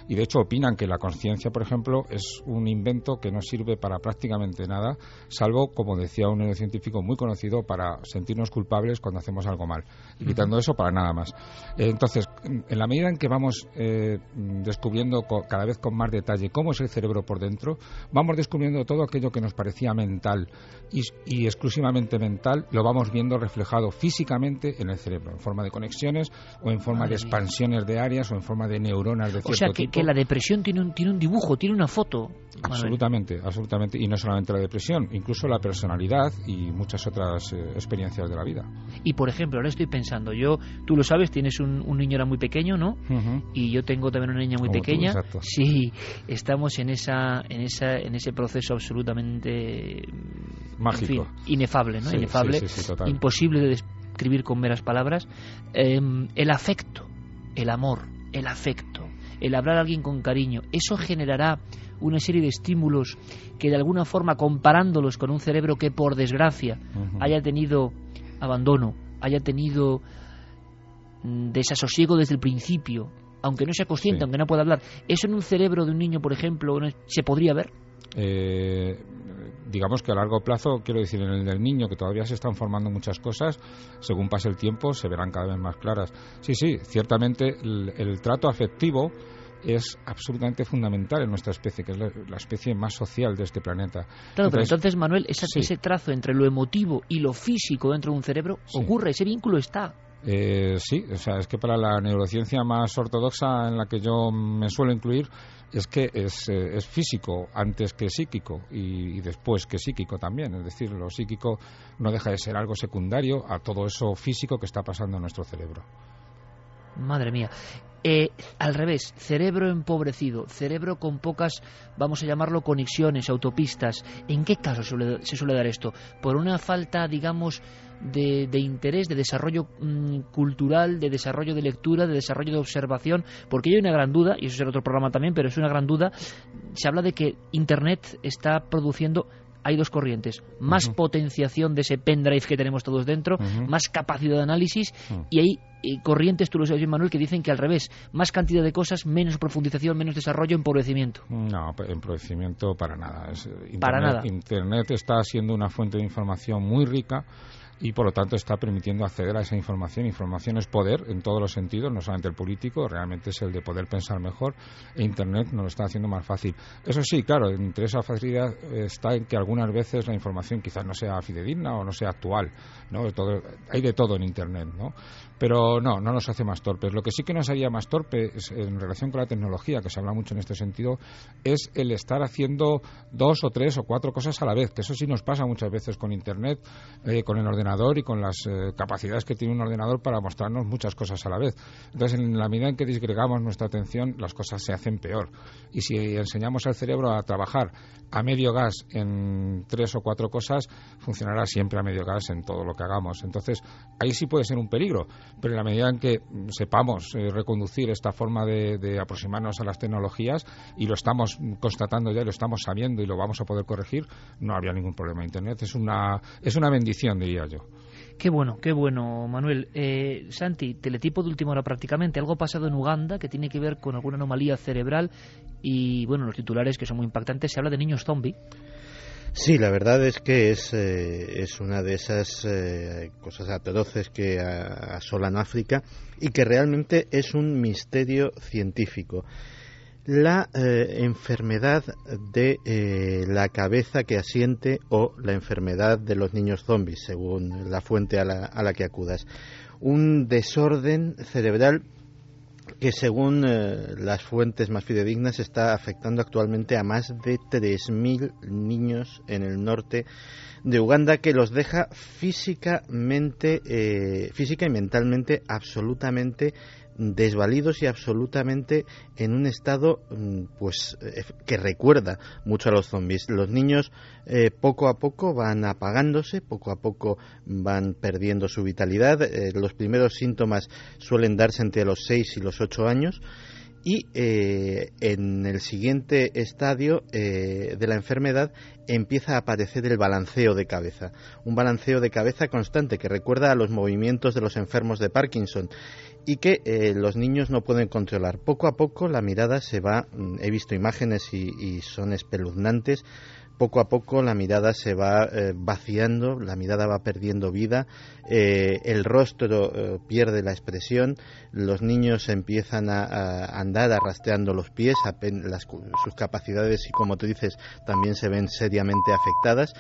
Y de hecho opinan que la conciencia, por ejemplo, es un invento que no sirve para prácticamente nada, salvo, como decía un neurocientífico muy conocido, para sentirnos culpables cuando hacemos algo mal. Y quitando eso, para nada más. entonces, en la medida en que vamos eh, descubriendo cada vez con más detalle cómo es el cerebro por dentro, vamos descubriendo todo aquello que nos parecía mental y, y exclusivamente mental, lo vamos viendo reflejado reflejado físicamente en el cerebro, en forma de conexiones o en forma de expansiones de áreas o en forma de neuronas de cierto O sea, que, que la depresión tiene un, tiene un dibujo, tiene una foto. Absolutamente, absolutamente. Y no solamente la depresión, incluso la personalidad y muchas otras eh, experiencias de la vida. Y por ejemplo, ahora estoy pensando, yo, tú lo sabes, tienes un, niño era muy pequeño, ¿no? Y yo tengo también una niña muy pequeña. sí, estamos en esa, en esa, en ese proceso absolutamente mágico, inefable, ¿no? inefable, imposible de describir con meras palabras, em, el afecto, el amor, el afecto, el hablar a alguien con cariño, eso generará una serie de estímulos que de alguna forma comparándolos con un cerebro que por desgracia haya tenido abandono, haya tenido mm, desasosiego desde el principio, aunque no sea consciente, aunque no pueda hablar, ¿eso en un cerebro de un niño, por ejemplo, se podría ver? Eh, digamos que a largo plazo, quiero decir, en el del niño, que todavía se están formando muchas cosas, según pase el tiempo se verán cada vez más claras. Sí, sí, ciertamente el, trato afectivo es absolutamente fundamental en nuestra especie, que es la, especie más social de este planeta. Claro, entonces, pero entonces, Manuel, ese trazo entre lo emotivo y lo físico dentro de un cerebro ocurre, ese vínculo está. Eh, sí, o sea, es que para la neurociencia más ortodoxa en la que yo me suelo incluir, es que es, eh, es físico antes que psíquico y, después que psíquico también. Es decir, lo psíquico no deja de ser algo secundario a todo eso físico que está pasando en nuestro cerebro. Madre mía. Eh, al revés, cerebro empobrecido, cerebro con pocas, vamos a llamarlo, conexiones, autopistas. ¿En qué caso se suele dar esto? ¿Por una falta, digamos, de, interés, de desarrollo mm, cultural, de desarrollo de lectura, de desarrollo de observación, porque hay una gran duda, y eso será otro programa también, pero es una gran duda, se habla de que Internet está produciendo hay dos corrientes, más potenciación de ese pendrive que tenemos todos dentro, más capacidad de análisis y hay eh, corrientes, tú lo sabes Manuel, que dicen que al revés, más cantidad de cosas, menos profundización, menos desarrollo, empobrecimiento. No, empobrecimiento para nada. Internet, para nada. Internet está siendo una fuente de información muy rica y por lo tanto está permitiendo acceder a esa información. Información es poder en todos los sentidos, no solamente el político, realmente es el de poder pensar mejor e Internet nos lo está haciendo más fácil. Eso sí, claro, entre esa facilidad está en que algunas veces la información quizás no sea fidedigna o no sea actual. ¿no? hay de todo en Internet, ¿no? Pero no, no nos hace más torpes. Lo que sí que nos haría más torpes en relación con la tecnología, que se habla mucho en este sentido, es el estar haciendo dos o tres o cuatro cosas a la vez, que eso sí nos pasa muchas veces con Internet, eh, con el ordenador y con las eh, capacidades que tiene un ordenador para mostrarnos muchas cosas a la vez. Entonces, en la medida en que disgregamos nuestra atención, las cosas se hacen peor. Y si enseñamos al cerebro a trabajar a medio gas en tres o cuatro cosas, funcionará siempre a medio gas en todo lo que hagamos. Entonces, ahí sí puede ser un peligro pero en la medida en que sepamos eh, reconducir esta forma de, aproximarnos a las tecnologías y lo estamos constatando ya, lo estamos sabiendo y lo vamos a poder corregir, no habría ningún problema. Internet es una, es una bendición, diría yo. Qué bueno, qué bueno, Manuel. Eh, Santi, teletipo de última hora prácticamente. Algo pasado en Uganda que tiene que ver con alguna anomalía cerebral y, bueno, los titulares que son muy impactantes. Se habla de niños zombie. Sí, la verdad es que es, eh, es una de esas eh, cosas atroces que asolan África y que realmente es un misterio científico. La eh, enfermedad de la cabeza que asiente o la enfermedad de los niños zombies, según la fuente a la, a la que acudas. Un desorden cerebral que según eh, las fuentes más fidedignas está afectando actualmente a más de 3.000 niños en el norte de Uganda que los deja físicamente, eh, física y mentalmente absolutamente desvalidos y absolutamente en un estado mm, pues eh, que recuerda mucho a los zombies. Los niños eh, poco a poco van apagándose, poco a poco van perdiendo su vitalidad. Eh, los primeros síntomas suelen darse entre los 6 y los 8 años y en el siguiente estadio de la enfermedad empieza a aparecer el balanceo de cabeza, un balanceo de cabeza constante que recuerda a los movimientos de los enfermos de Parkinson y que eh, los niños no pueden controlar. Poco a poco la mirada se va, mm, he visto imágenes y, son espeluznantes, poco a poco la mirada se va eh, vaciando, la mirada va perdiendo vida, eh, el rostro pierde la expresión, los niños empiezan a, andar arrastreando los pies, sus capacidades y como tú dices también se ven seriamente afectadas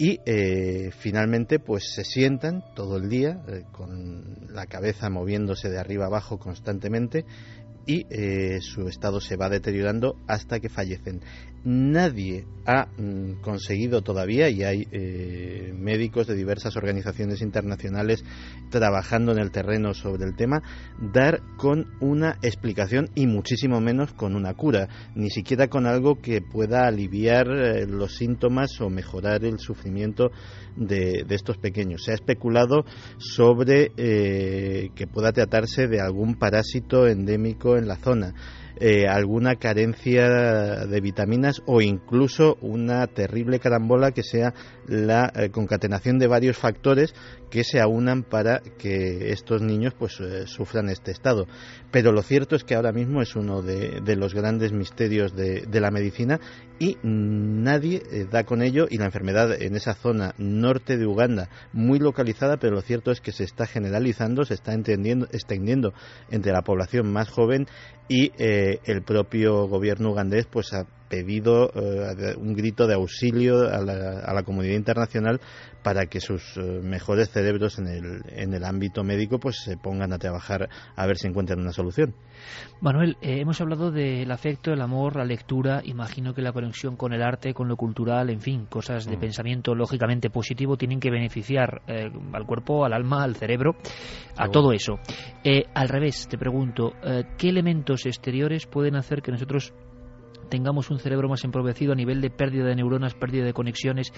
y eh, finalmente pues se sientan todo el día eh, con la cabeza moviéndose de arriba abajo constantemente y eh, su estado se va deteriorando hasta que fallecen. Nadie ha mm, conseguido todavía, y hay eh, médicos de diversas organizaciones internacionales trabajando en el terreno sobre el tema, dar con una explicación y muchísimo menos con una cura, ni siquiera con algo que pueda aliviar eh, los síntomas o mejorar el sufrimiento de, estos pequeños. Se ha especulado sobre que pueda tratarse de algún parásito endémico en la zona. Eh, alguna carencia de vitaminas o incluso una terrible carambola que sea la eh, concatenación de varios factores que se aunan para que estos niños pues eh, sufran este estado. Pero lo cierto es que ahora mismo es uno de, los grandes misterios de, la medicina y nadie da con ello y la enfermedad en esa zona norte de Uganda muy localizada, pero lo cierto es que se está generalizando, se está extendiendo entre la población más joven y eh, el propio gobierno ugandés pues ha pedido eh, un grito de auxilio a la, comunidad internacional para que sus eh, mejores cerebros en el, en el ámbito médico pues se pongan a trabajar a ver si encuentran una solución. Manuel, hemos hablado del afecto, el amor, la lectura, imagino que la conexión con el arte, con lo cultural, en fin, cosas de mm. pensamiento lógicamente positivo tienen que beneficiar al cuerpo, al alma, al cerebro, a todo eso. al revés, te pregunto, ¿qué elementos exteriores pueden hacer que nosotros tengamos un cerebro más empobrecido a nivel de pérdida de neuronas, pérdida de conexiones.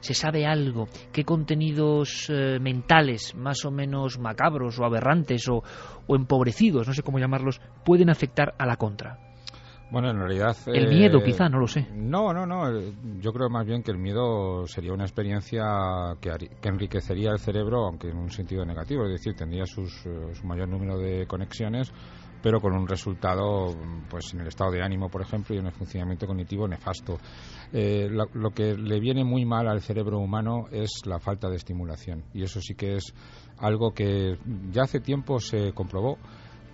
¿Se sabe algo? ¿Qué contenidos eh, mentales más o menos macabros o aberrantes o, empobrecidos, no sé cómo llamarlos, pueden afectar a la contra? Bueno, en realidad... El miedo, eh, quizá, no lo sé. No, no, no. Yo creo más bien que el miedo sería una experiencia que, que enriquecería el cerebro, aunque en un sentido negativo. Es decir, tendría sus, eh, su mayor número de conexiones, pero con un resultado pues en el estado de ánimo, por ejemplo, y en el funcionamiento cognitivo nefasto. Eh, lo, que le viene muy mal al cerebro humano es la falta de estimulación, y eso sí que es algo que ya hace tiempo se comprobó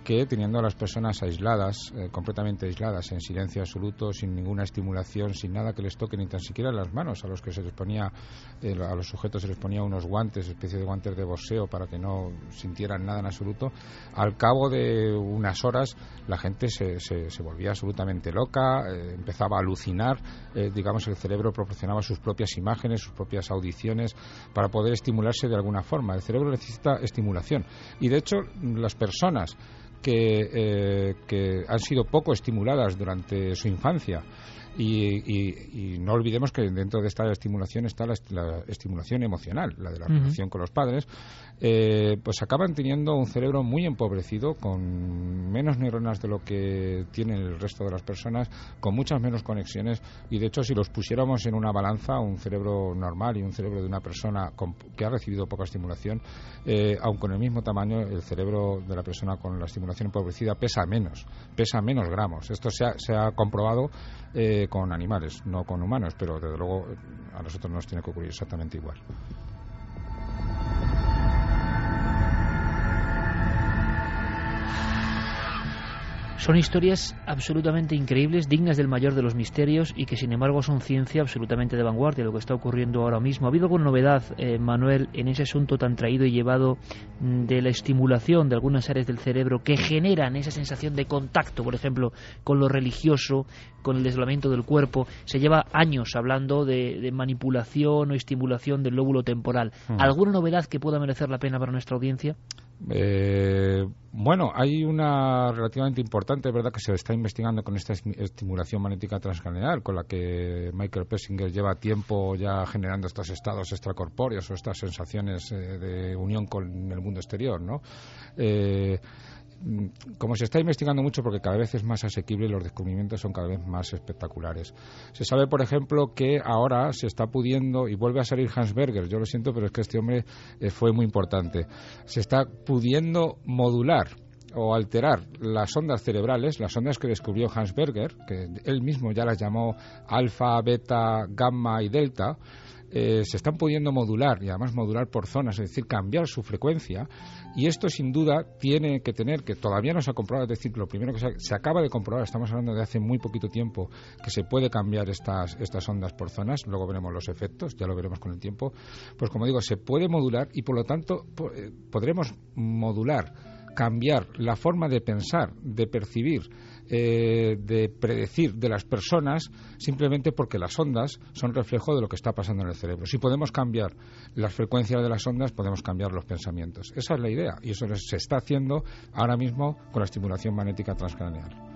que teniendo a las personas aisladas, eh, completamente aisladas, en silencio absoluto, sin ninguna estimulación, sin nada que les toque ni tan siquiera las manos, a los que se les ponía, eh, a los sujetos se les ponía unos guantes, especie de guantes de boxeo para que no sintieran nada en absoluto, al cabo de unas horas la gente se, se, volvía absolutamente loca, eh, empezaba a alucinar, digamos el cerebro proporcionaba sus propias imágenes, sus propias audiciones para poder estimularse de alguna forma. El cerebro necesita estimulación y de hecho las personas que, eh, que han sido poco estimuladas durante su infancia y, no olvidemos que dentro de esta estimulación está la, estimulación emocional, la de la relación con los padres, eh, pues acaban teniendo un cerebro muy empobrecido, con menos neuronas de lo que tienen el resto de las personas, con muchas menos conexiones y de hecho si los pusiéramos en una balanza, un cerebro normal y un cerebro de una persona que ha recibido poca estimulación, eh, aun con el mismo tamaño, el cerebro de la persona con la estimulación empobrecida pesa menos, pesa menos gramos. Esto se ha, se ha comprobado eh, con animales, no con humanos, pero desde luego a nosotros nos tiene que ocurrir exactamente igual. Son historias absolutamente increíbles, dignas del mayor de los misterios y que sin embargo son ciencia absolutamente de vanguardia, lo que está ocurriendo ahora mismo. ¿Ha habido alguna novedad, eh, Manuel, en ese asunto tan traído y llevado mm, de la estimulación de algunas áreas del cerebro que generan esa sensación de contacto, por ejemplo, con lo religioso, con el desdoblamiento del cuerpo? Se lleva años hablando de, manipulación o estimulación del lóbulo temporal. Hmm. ¿Alguna novedad que pueda merecer la pena para nuestra audiencia? Eh, bueno, hay una relativamente importante, ¿verdad?, que se está investigando con esta estimulación magnética transcranial, con la que Michael Pessinger lleva tiempo ya generando estos estados extracorpóreos o estas sensaciones eh, de unión con el mundo exterior, ¿no? Eh, como se está investigando mucho porque cada vez es más asequible los descubrimientos son cada vez más espectaculares. Se sabe, por ejemplo, que ahora se está pudiendo, y vuelve a salir Hans Berger, yo lo siento, pero es que este hombre eh, fue muy importante, se está pudiendo modular o alterar las ondas cerebrales, las ondas que descubrió Hans Berger, que él mismo ya las llamó alfa, beta, gamma y delta, eh, se están pudiendo modular y además modular por zonas, es decir, cambiar su frecuencia. Y esto sin duda tiene que tener, que todavía no se ha comprobado, es decir, lo primero que se, acaba de comprobar, estamos hablando de hace muy poquito tiempo, que se puede cambiar estas, estas ondas por zonas, luego veremos los efectos, ya lo veremos con el tiempo. Pues como digo, se puede modular y por lo tanto eh, podremos modular, cambiar la forma de pensar, de percibir, eh, de predecir de las personas simplemente porque las ondas son reflejo de lo que está pasando en el cerebro. Si podemos cambiar las frecuencias de las ondas, podemos cambiar los pensamientos. Esa es la idea y eso se está haciendo ahora mismo con la estimulación magnética transcranial.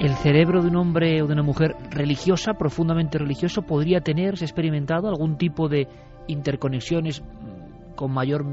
¿El cerebro de un hombre o de una mujer religiosa, profundamente religioso, podría tener, se ha experimentado algún tipo de interconexiones con mayor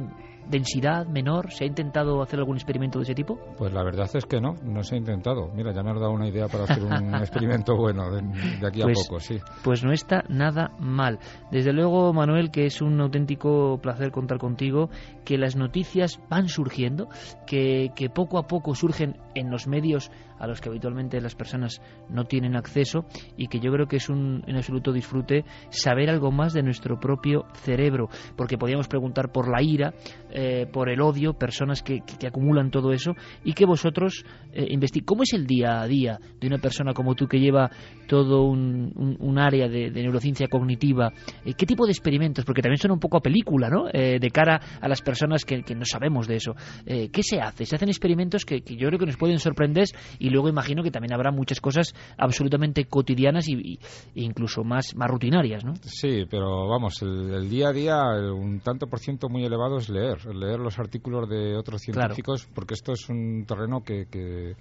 densidad menor? ¿Se ha intentado hacer algún experimento de ese tipo? Pues la verdad es que no, no se ha intentado. Mira, ya me has dado una idea para hacer un experimento bueno de, aquí a pues, poco, sí. Pues no está nada mal. Desde luego, Manuel, que es un auténtico placer contar contigo, que las noticias van surgiendo, que, que poco a poco surgen en los medios a los que habitualmente las personas no tienen acceso y que yo creo que es un en absoluto disfrute saber algo más de nuestro propio cerebro, porque podríamos preguntar por la ira, eh, por el odio, personas que, que, acumulan todo eso y que vosotros eh, ¿Cómo es el día a día de una persona como tú que lleva todo un, un, área de, neurociencia cognitiva? Eh, ¿Qué tipo de experimentos? Porque también son un poco a película, ¿no? Eh, de cara a las personas que, que no sabemos de eso. ¿Qué se hace? Se hacen experimentos que yo creo que nos pueden sorprender y y luego imagino que también habrá muchas cosas absolutamente cotidianas y, e incluso más, más rutinarias, ¿no? Sí, pero vamos, el, día a día un tanto por ciento muy elevado es leer, leer los artículos de otros científicos, porque esto es un terreno que, que,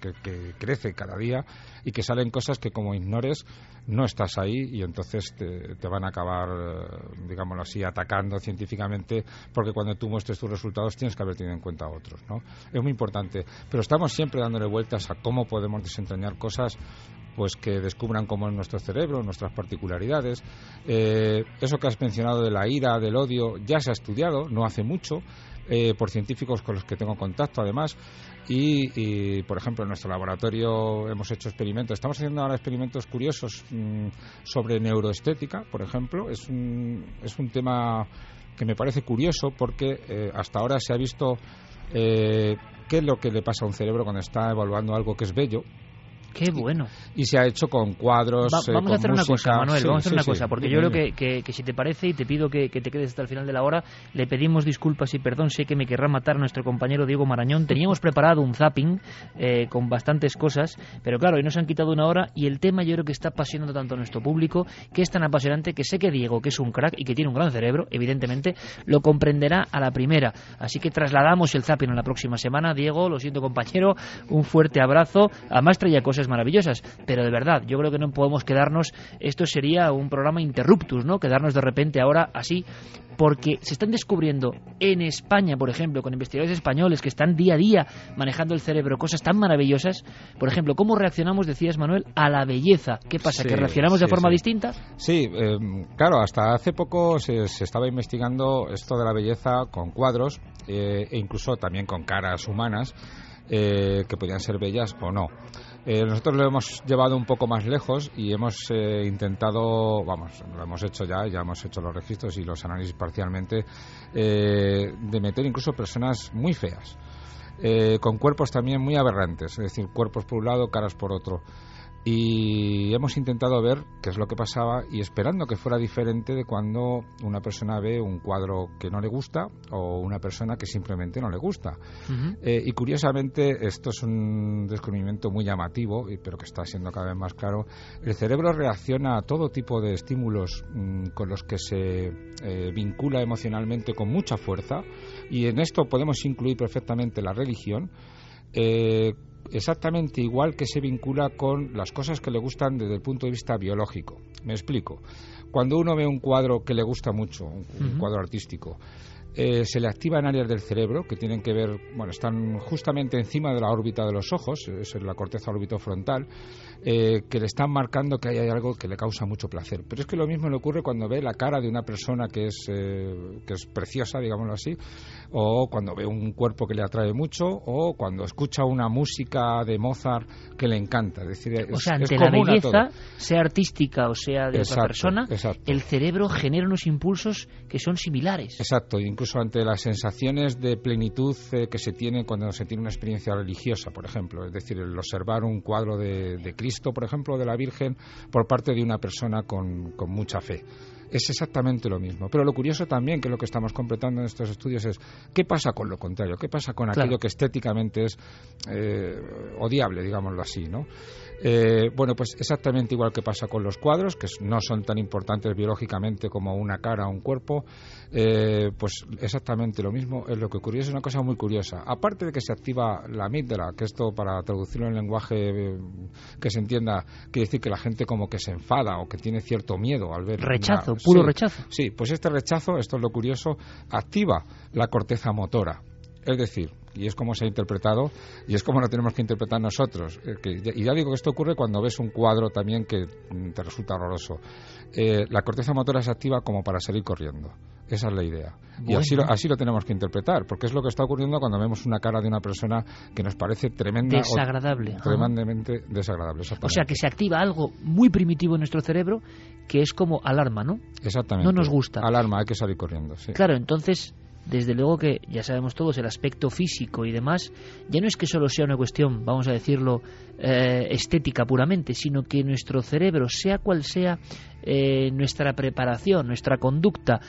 crece cada día y que salen cosas que como ignores no estás ahí y entonces te, van a acabar, digámoslo así, atacando científicamente porque cuando tú muestres tus resultados tienes que haber tenido en cuenta a otros, ¿no? Es muy importante, pero estamos siempre dándole vueltas a cómo podemos desentrañar cosas pues que descubran cómo es nuestro cerebro, nuestras particularidades. Eh, eso que has mencionado de la ira, del odio, ya se ha estudiado, no hace mucho, eh, por científicos con los que tengo contacto además. Y, por ejemplo, en nuestro laboratorio hemos hecho experimentos. Estamos haciendo ahora experimentos curiosos mm, sobre neuroestética, por ejemplo. Es un, es un tema que me parece curioso porque eh, hasta ahora se ha visto qué es lo que le pasa a un cerebro cuando está evaluando algo que es bello Qué bueno. Y, se ha hecho con cuadros. Eh, vamos a hacer una cosa, Manuel, vamos a hacer una cosa, porque yo creo que, que, si te parece, y te pido que, te quedes hasta el final de la hora, le pedimos disculpas y perdón, sé que me querrá matar nuestro compañero Diego Marañón. Teníamos preparado un zapping eh, con bastantes cosas, pero claro, hoy nos han quitado una hora y el tema yo creo que está apasionando tanto a nuestro público, que es tan apasionante que sé que Diego, que es un crack y que tiene un gran cerebro, evidentemente, lo comprenderá a la primera. Así que trasladamos el zapping a la próxima semana. Diego, lo siento compañero, un fuerte abrazo. Además traía cosas maravillosas, pero de verdad, yo creo que no podemos quedarnos, esto sería un programa interruptus, ¿no? Quedarnos de repente ahora así, porque se están descubriendo en España, por ejemplo, con investigadores españoles que están día a día manejando el cerebro, cosas tan maravillosas, por ejemplo, ¿cómo reaccionamos, decías Manuel, a la belleza? ¿Qué pasa? ¿Que reaccionamos de forma distinta? Sí, eh, claro, hasta hace poco se, estaba investigando esto de la belleza con cuadros eh, e incluso también con caras humanas eh, que podían ser bellas o no. Eh, nosotros lo hemos llevado un poco más lejos y hemos eh, intentado, vamos, lo hemos hecho ya, ya hemos hecho los registros y los análisis parcialmente, eh, de meter incluso personas muy feas, con cuerpos también muy aberrantes, es decir, cuerpos por un lado, caras por otro y hemos intentado ver qué es lo que pasaba y esperando que fuera diferente de cuando una persona ve un cuadro que no le gusta o una persona que simplemente no le gusta. Eh, y curiosamente, esto es un descubrimiento muy llamativo, pero que está siendo cada vez más claro. El cerebro reacciona a todo tipo de estímulos mm, con los que se eh, vincula emocionalmente con mucha fuerza y en esto podemos incluir perfectamente la religión. Eh, exactamente igual que se vincula con las cosas que le gustan desde el punto de vista biológico. Me explico. Cuando uno ve un cuadro que le gusta mucho, un, cuadro artístico, eh, se le activan áreas del cerebro que tienen que ver, bueno, están justamente encima de la órbita de los ojos, es la corteza orbitofrontal, eh, que le están marcando que hay algo que le causa mucho placer. Pero es que lo mismo le ocurre cuando ve la cara de una persona que es, eh, que es preciosa, digámoslo así, o cuando ve un cuerpo que le atrae mucho, o cuando escucha una música de Mozart que le encanta. Es decir, o sea, ante la belleza, sea artística o sea de otra persona, el cerebro genera unos impulsos que son similares. Exacto, incluso ante las sensaciones de plenitud eh, que se tiene cuando se tiene una experiencia religiosa, por ejemplo. Es decir, el observar un cuadro de, Cristo, por ejemplo, de la Virgen, por parte de una persona con, mucha fe es exactamente lo mismo. Pero lo curioso también, que lo que estamos completando en estos estudios, es qué pasa con lo contrario, qué pasa con aquello que estéticamente es eh, odiable, digámoslo así, ¿no? Eh, bueno, pues exactamente igual que pasa con los cuadros, que no son tan importantes biológicamente como una cara o un cuerpo, eh, pues exactamente lo mismo es lo que ocurrió. Es una cosa muy curiosa. Aparte de que se activa la amígdala, que esto para traducirlo en lenguaje eh, que se entienda, quiere decir que la gente como que se enfada o que tiene cierto miedo al ver. Rechazo, puro rechazo. Sí, pues este rechazo, esto es lo curioso, activa la corteza motora. Es decir, y es como se ha interpretado y es como lo tenemos que interpretar nosotros. Eh, y ya digo que esto ocurre cuando ves un cuadro también que mm, te resulta horroroso. Eh, la corteza motora se activa como para salir corriendo. Esa es la idea. Y así lo, así lo tenemos que interpretar, porque es lo que está ocurriendo cuando vemos una cara de una persona que nos parece tremenda. Desagradable. tremendamente desagradable. O sea, que se activa algo muy primitivo en nuestro cerebro que es como alarma, ¿no? Exactamente. No nos gusta. Alarma, hay que salir corriendo. Sí. Claro, entonces desde luego que ya sabemos todos el aspecto físico y demás, ya no es que solo sea una cuestión, vamos a decirlo, eh, estética puramente, sino que nuestro cerebro, sea cual sea eh, nuestra preparación, nuestra conducta,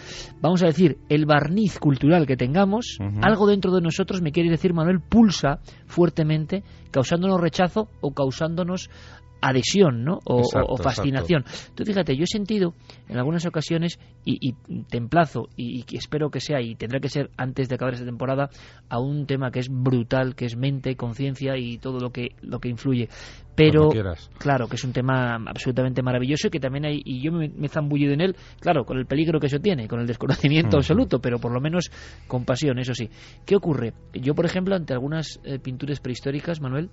vamos a decir, el barniz cultural que tengamos, algo dentro de nosotros, me quiere decir Manuel, pulsa fuertemente, causándonos rechazo o causándonos adhesión ¿no? o, fascinación. Tú fíjate, yo he sentido en algunas ocasiones, y, te emplazo, y, espero que sea, y tendrá que ser antes de acabar esta temporada, a un tema que es brutal, que es mente, conciencia y todo lo que, lo que influye. Pero, claro, que es un tema absolutamente maravilloso y que también hay, y yo me, he zambullido en él, claro, con el peligro que eso tiene, con el desconocimiento absoluto, pero por lo menos con pasión, eso sí. ¿Qué ocurre? Yo, por ejemplo, ante algunas eh, pinturas prehistóricas, Manuel,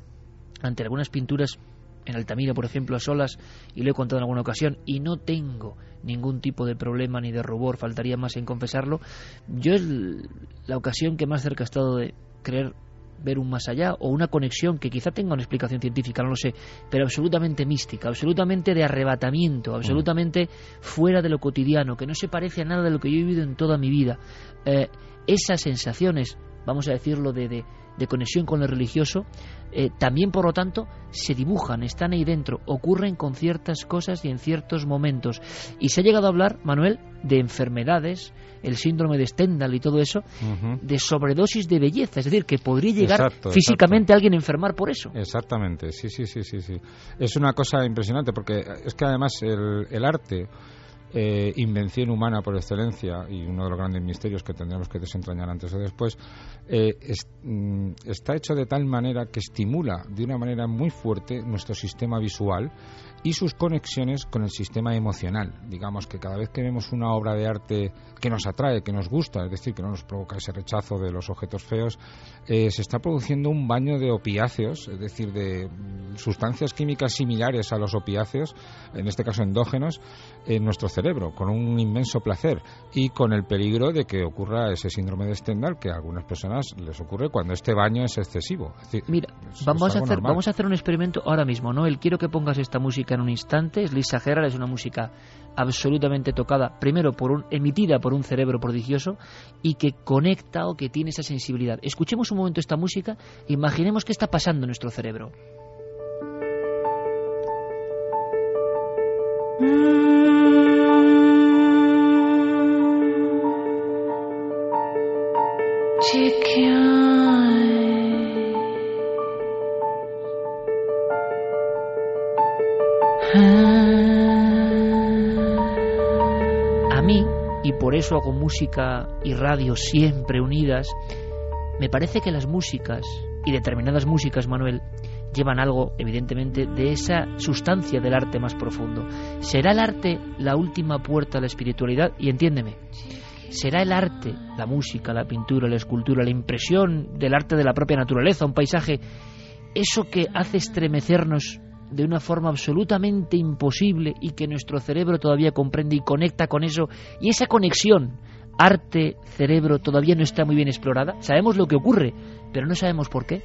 ante algunas pinturas en Altamira, por ejemplo, a solas, y lo he contado en alguna ocasión, y no tengo ningún tipo de problema ni de rubor, faltaría más en confesarlo, yo es la ocasión que más cerca he estado de creer ver un más allá o una conexión que quizá tenga una explicación científica, no lo sé, pero absolutamente mística, absolutamente de arrebatamiento, absolutamente fuera de lo cotidiano, que no se parece a nada de lo que yo he vivido en toda mi vida. Eh, esas sensaciones, vamos a decirlo, de, de, de conexión con lo religioso, eh, también por lo tanto se dibujan, están ahí dentro, ocurren con ciertas cosas y en ciertos momentos. Y se ha llegado a hablar, Manuel, de enfermedades, el síndrome de Stendhal y todo eso, de sobredosis de belleza, es decir, que podría llegar físicamente a alguien a enfermar por eso. Exactamente, sí, sí, sí, sí, sí. Es una cosa impresionante porque es que además el, el arte eh, invención humana por excelencia y uno de los grandes misterios que tendremos que desentrañar antes o después, eh, mm, está hecho de tal manera que estimula de una manera muy fuerte nuestro sistema visual y sus conexiones con el sistema emocional. Digamos que cada vez que vemos una obra de arte que nos atrae, que nos gusta, es decir, que no nos provoca ese rechazo de los objetos feos, eh, se está produciendo un baño de opiáceos, es decir, de mm, sustancias químicas similares a los opiáceos, en este caso endógenos, en nuestro cerebro, con un inmenso placer y con el peligro de que ocurra ese síndrome de Stendhal que a algunas personas les ocurre cuando este baño es excesivo. Mira, vamos, a hacer, vamos a hacer un experimento ahora mismo, ¿no? El quiero que pongas esta música en un instante, es Lisa Gerrard, es una música absolutamente tocada, primero por un, emitida por un cerebro prodigioso y que conecta o que tiene esa sensibilidad. Escuchemos un momento esta música imaginemos qué está pasando en nuestro cerebro. A eso música y radio siempre unidas, me parece que las músicas, y determinadas músicas, Manuel, llevan algo, evidentemente, de esa sustancia del arte más profundo. ¿Será el arte la última puerta a la espiritualidad? Y entiéndeme, ¿será el arte, la música, la pintura, la escultura, la impresión del arte de la propia naturaleza, un paisaje, eso que hace estremecernos de una forma absolutamente imposible y que nuestro cerebro todavía comprende y conecta con eso, y esa conexión arte-cerebro todavía no está muy bien explorada? Sabemos lo que ocurre, pero no sabemos por qué.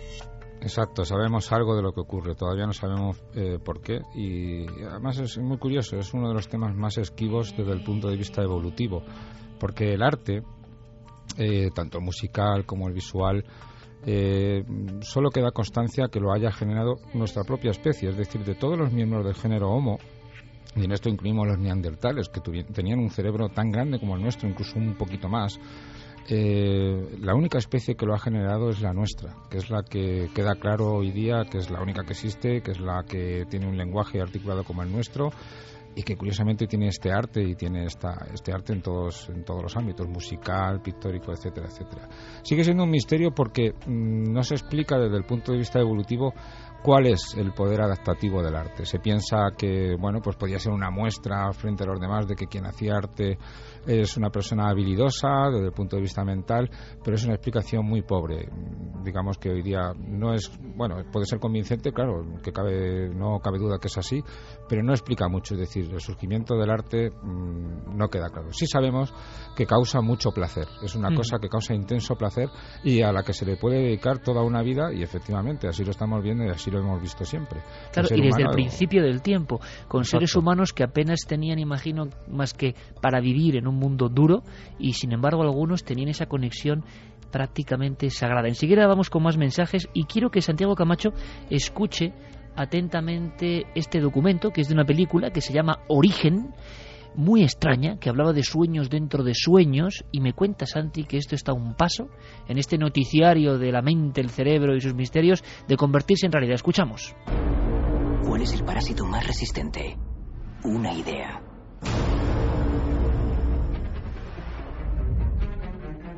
Exacto, sabemos algo de lo que ocurre, todavía no sabemos eh, por qué y además es muy curioso, es uno de los temas más esquivos desde el punto de vista evolutivo, porque el arte, eh, tanto musical como el visual, eh, solo queda constancia que lo haya generado nuestra propia especie, es decir, de todos los miembros del género Homo, y en esto incluimos los neandertales, que tenían un cerebro tan grande como el nuestro, incluso un poquito más, eh, la única especie que lo ha generado es la nuestra, que es la que queda claro hoy día, que es la única que existe, que es la que tiene un lenguaje articulado como el nuestro y que curiosamente tiene este arte y tiene esta, este arte en todos, en todos los ámbitos, musical, pictórico, etcétera, etcétera. Sigue siendo un misterio porque mm, no se explica desde el punto de vista evolutivo cuál es el poder adaptativo del arte. Se piensa que, bueno, pues podía ser una muestra frente a los demás de que quien hacía arte es una persona habilidosa desde el punto de vista mental, pero es una explicación muy pobre. Digamos que hoy día no es, bueno, puede ser convincente, claro, que cabe, no cabe duda que es así, pero no explica mucho. Es decir, el surgimiento del arte mm, no queda claro. Sí sabemos que causa mucho placer, es una mm. cosa que causa intenso placer y a la que se le puede dedicar toda una vida y efectivamente así lo estamos viendo y así lo hemos visto siempre. Claro, y desde el principio del tiempo, con seres humanos que apenas tenían, imagino, más que para vivir en un mundo duro y sin embargo algunos tenían esa conexión prácticamente sagrada. Enseguida vamos con más mensajes y quiero que Santiago Camacho escuche atentamente este documento que es de una película que se llama Origen muy extraña, que hablaba de sueños dentro de sueños, y me cuenta Santi que esto está un paso en este noticiario de la mente, el cerebro y sus misterios de convertirse en realidad. Escuchamos. ¿Cuál es el parásito más resistente? Una idea.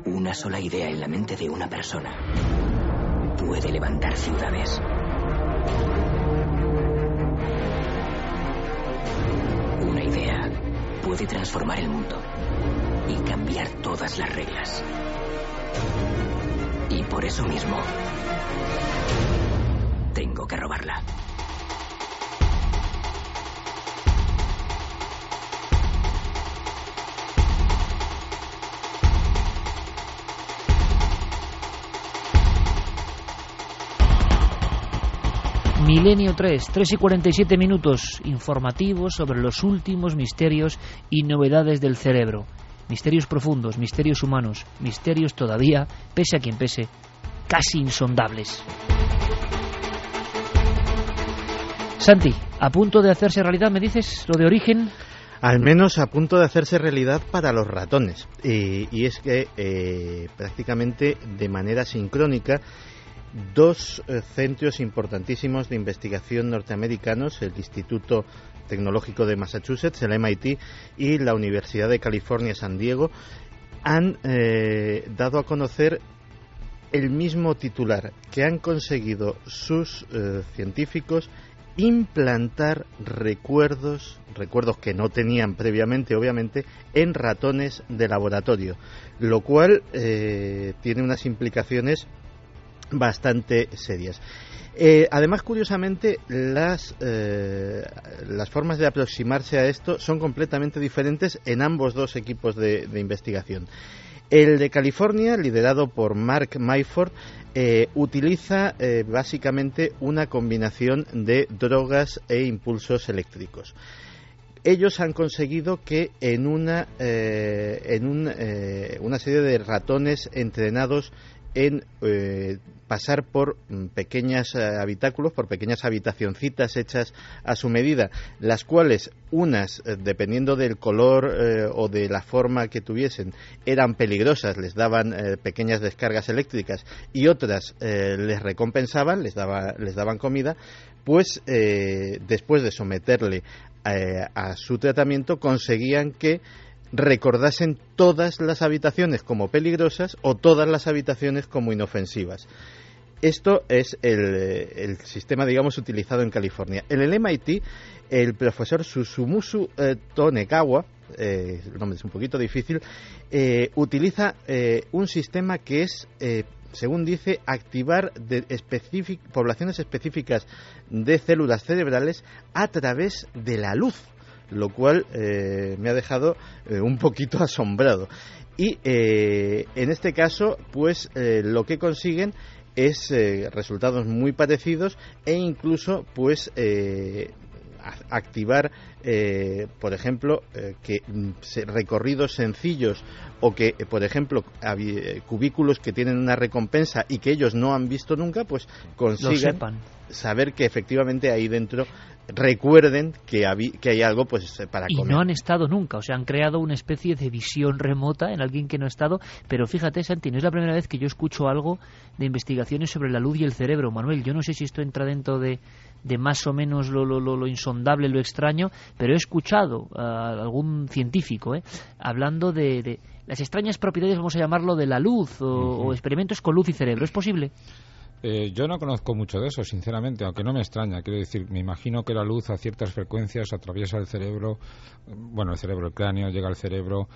Una sola idea en la mente de una persona puede levantar ciudades. Una idea puede transformar el mundo y cambiar todas las reglas. Y por eso mismo, tengo que robarla. Milenio 3, 3 y 47 minutos informativos sobre los últimos misterios y novedades del cerebro. Misterios profundos, misterios humanos, misterios todavía, pese a quien pese, casi insondables. Santi, a punto de hacerse realidad, ¿me dices lo de origen? Al menos a punto de hacerse realidad para los ratones. y es que eh, prácticamente de manera sincrónica dos eh, centros importantísimos de investigación norteamericanos, el Instituto Tecnológico de Massachusetts, el MIT, y la Universidad de California, San Diego, han eh, dado a conocer el mismo titular que han conseguido sus eh, científicos implantar recuerdos, recuerdos que no tenían previamente, obviamente, en ratones de laboratorio, lo cual eh, tiene unas implicaciones bastante serias. Eh, además, curiosamente, las, eh, las formas de aproximarse a esto son completamente diferentes en ambos dos equipos de, investigación. El de California, liderado por Mark Myford, eh, utiliza básicamente una combinación de drogas e impulsos eléctricos ellos han conseguido que en una, en una serie de ratones entrenados en eh, pasar por mm, pequeñas eh, habitáculos, por pequeñas habitacioncitas hechas a su medida, las cuales unas, eh, dependiendo del color o de la forma que tuviesen, eran peligrosas, les daban pequeñas descargas eléctricas y otras les recompensaban, les, daba, les daban comida, pues después de someterle a su tratamiento conseguían que recordasen todas las habitaciones como peligrosas o todas las habitaciones como inofensivas. Esto es el, sistema, digamos, utilizado en California. En el MIT, el profesor Susumusu eh, Tonekawa, eh, el nombre es un poquito difícil, eh, utiliza un sistema que es según dice, activar de poblaciones específicas de células cerebrales a través de la luz lo cual eh, me ha dejado eh, un poquito asombrado. Y eh, en este caso, pues lo que consiguen es resultados muy parecidos e incluso pues activar, por ejemplo, que mm, recorridos sencillos o que, por ejemplo, cubículos que tienen una recompensa y que ellos no han visto nunca, pues consigan saber que efectivamente ahí dentro recuerden que, que hay algo pues para y no han estado nunca, o sea, han creado una especie de visión remota en alguien que no ha estado, pero fíjate, Santi, no es la primera vez que yo escucho algo de investigaciones sobre la luz y el cerebro, Manuel, yo no sé si esto entra dentro de, de más o menos lo, lo, lo, insondable, lo extraño, pero he escuchado a algún científico ¿eh? hablando de, las extrañas propiedades, vamos a llamarlo, de la luz o experimentos con luz y cerebro, ¿es posible? Eh, yo no conozco mucho de eso, sinceramente, aunque no me extraña. Quiero decir, me imagino que la luz a ciertas frecuencias atraviesa el cerebro, bueno, el cerebro, el cráneo, llega al cerebro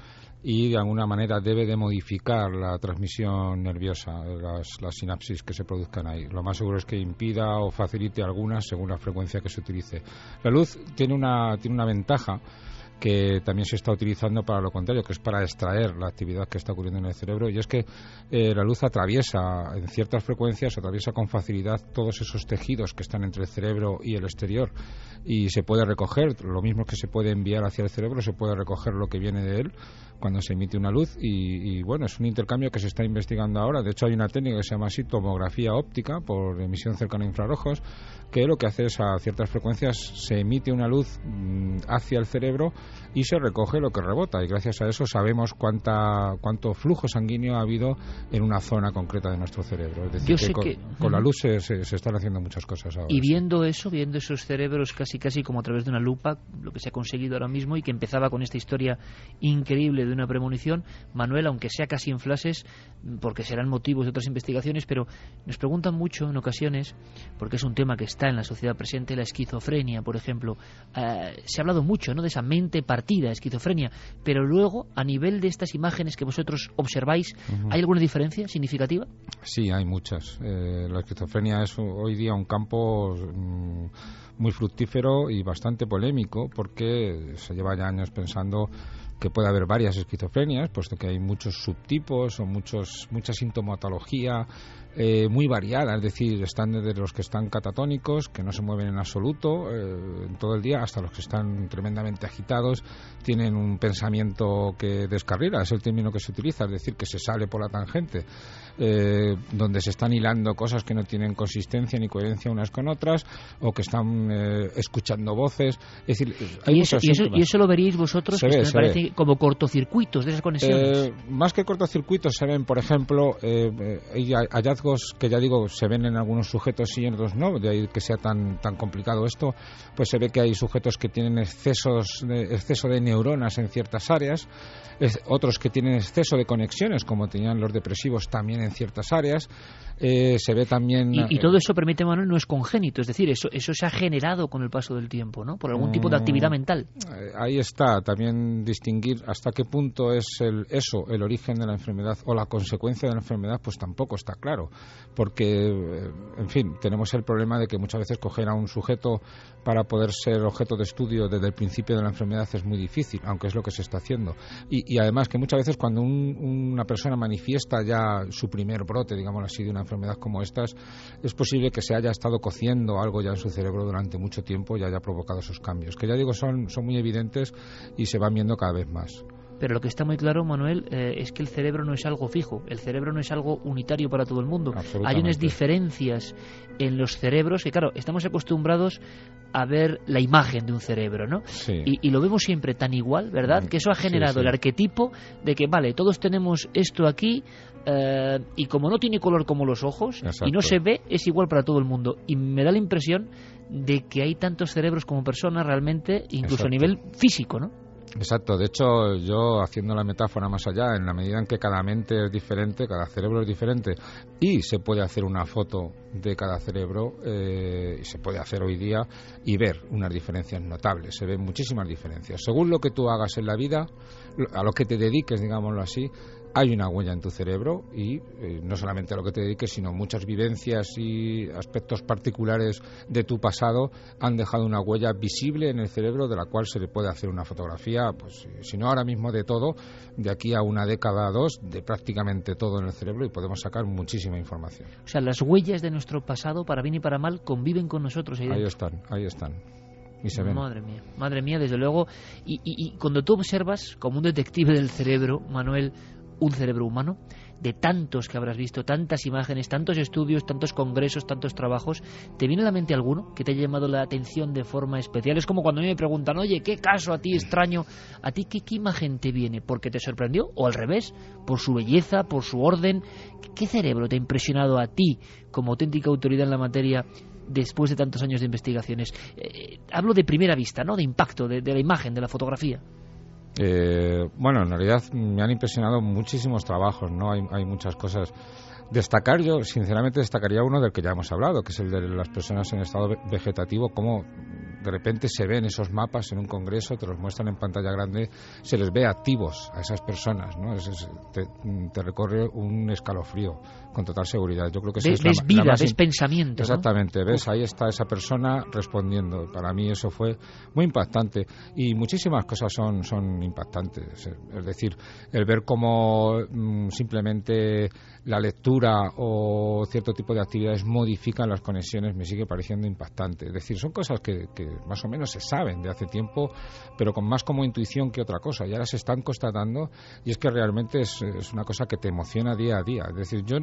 y de alguna manera debe de modificar la transmisión nerviosa, las, las sinapsis que se produzcan ahí. Lo más seguro es que impida o facilite algunas según la frecuencia que se utilice. La luz tiene una, tiene una ventaja que también se está utilizando para lo contrario, que es para extraer la actividad que está ocurriendo en el cerebro, y es que eh, la luz atraviesa en ciertas frecuencias, atraviesa con facilidad todos esos tejidos que están entre el cerebro y el exterior, y se puede recoger, lo mismo que se puede enviar hacia el cerebro, se puede recoger lo que viene de él cuando se emite una luz, y, bueno, es un intercambio que se está investigando ahora, de hecho hay una técnica que se llama así tomografía óptica por emisión cercana a infrarrojos, que lo que hace es a ciertas frecuencias se emite una luz mm, hacia el cerebro y se recoge lo que rebota y gracias a eso sabemos cuánta, cuánto flujo sanguíneo ha habido en una zona concreta de nuestro cerebro. Es decir, que, con, la luz se, se, están haciendo muchas cosas ahora. Y viendo eso, viendo esos cerebros casi casi como a través de una lupa, lo que se ha conseguido ahora mismo y que empezaba con esta historia increíble de una premonición, Manuel, aunque sea casi en flashes, porque serán motivos de otras investigaciones, pero nos preguntan mucho en ocasiones, porque es un tema que está en la sociedad presente, la esquizofrenia, por ejemplo. Eh, se ha hablado mucho ¿no? de esa mente esquizofrenia, pero luego, a nivel de estas imágenes que vosotros observáis, ¿hay alguna diferencia significativa? Sí, hay muchas. Eh, la esquizofrenia es hoy día un campo mm, muy fructífero y bastante polémico porque se lleva ya años pensando que puede haber varias esquizofrenias, puesto que hay muchos subtipos o muchos, mucha sintomatología eh, muy variada, es decir, están desde los que están catatónicos, que no se mueven en absoluto eh, todo el día, hasta los que están tremendamente agitados, tienen un pensamiento que descarrila, es el término que se utiliza, es decir, que se sale por la tangente, eh, donde se están hilando cosas que no tienen consistencia ni coherencia unas con otras, o que están escuchando voces, es decir, hay ¿Y, eso, y, eso, lo veríais vosotros, me parece como cortocircuitos de esas conexiones. Eh, más que cortocircuitos se ven, por ejemplo, eh, eh, hay hallazgos que ya digo se ven en algunos sujetos y en otros no, de ahí que sea tan tan complicado esto, pues se ve que hay sujetos que tienen excesos de, exceso de neuronas en ciertas áreas, otros que tienen exceso de conexiones, como tenían los depresivos también en ciertas áreas. Eh, se ve también. Y, y, todo eso, permite, Manuel, no es congénito, es decir, eso, eso se ha generado con el paso del tiempo, ¿no? Por algún tipo de actividad mm, mental. Eh, ahí está, también distinguir hasta qué punto es el, eso, el origen de la enfermedad o la consecuencia de la enfermedad, pues tampoco está claro. Porque, eh, en fin, tenemos el problema de que muchas veces coger a un sujeto para poder ser objeto de estudio desde el principio de la enfermedad es muy difícil, aunque es lo que se está haciendo. Y, además que muchas veces cuando una persona manifiesta ya su primer brote, digamos así, de una enfermedad como estas, es posible que se haya estado cociendo algo ya en su cerebro durante mucho tiempo y haya provocado esos cambios, que ya digo son, son muy evidentes y se van viendo cada vez más. Pero lo que está muy claro, Manuel, eh, es que el cerebro no es algo fijo, el cerebro no es algo unitario para todo el mundo. Hay unas diferencias en los cerebros que, claro, estamos acostumbrados a ver la imagen de un cerebro, ¿no? Y, lo vemos siempre tan igual, ¿verdad? Mm, que eso ha generado el arquetipo de que, vale, todos tenemos esto aquí eh, y como no tiene color como los ojos y no se ve, es igual para todo el mundo. Y me da la impresión de que hay tantos cerebros como personas realmente, incluso a nivel físico, ¿no? Exacto, de hecho yo haciendo la metáfora más allá, en la medida en que cada mente es diferente, cada cerebro es diferente y se puede hacer una foto de cada cerebro, eh, se puede hacer hoy día y ver unas diferencias notables, se ven muchísimas diferencias. Según lo que tú hagas en la vida, a lo que te dediques, digámoslo así, hay una huella en tu cerebro y eh, no solamente a lo que te dediques, sino muchas vivencias y aspectos particulares de tu pasado han dejado una huella visible en el cerebro de la cual se le puede hacer una fotografía, pues si no ahora mismo de todo, de aquí a una década o dos, de prácticamente todo en el cerebro y podemos sacar muchísima información. O sea, las huellas de nuestro pasado, para bien y para mal, conviven con nosotros. Ahí, están, ahí están. Y se ven. Madre mía, madre mía, desde luego. Y, y cuando tú observas, como un detective del cerebro, Manuel, un cerebro humano, de tantos que habrás visto, tantas imágenes, tantos estudios, tantos congresos, tantos trabajos, ¿te viene a la mente alguno que te haya llamado la atención de forma especial? Es como cuando a mí me preguntan, oye, ¿qué caso a ti extraño? ¿A ti qué, imagen te viene? ¿Porque te sorprendió? ¿O al revés? ¿Por su belleza? ¿Por su orden? ¿Qué cerebro te ha impresionado a ti como auténtica autoridad en la materia después de tantos años de investigaciones? Eh, hablo de primera vista, ¿no? De impacto, de la imagen, de la fotografía. Eh, bueno, en realidad me han impresionado muchísimos trabajos, ¿no? Hay, hay muchas cosas. Destacar, yo sinceramente destacaría uno del que ya hemos hablado, que es el de las personas en estado vegetativo, cómo de repente se ven esos mapas en un congreso, te los muestran en pantalla grande, se les ve activos a esas personas, ¿no? te, recorre un escalofrío con total seguridad. Yo creo que ves, es vida, ves pensamiento. Exactamente, ves, ahí está esa persona respondiendo. Para mí eso fue muy impactante y muchísimas cosas son, son impactantes. Es decir, el ver cómo mm, simplemente la lectura o cierto tipo de actividades modifican las conexiones me sigue pareciendo impactante. Es decir, son cosas que, más o menos se saben de hace tiempo, pero con más como intuición que otra cosa. Y ahora se están constatando y es que realmente es, una cosa que te emociona día a día. Es decir, yo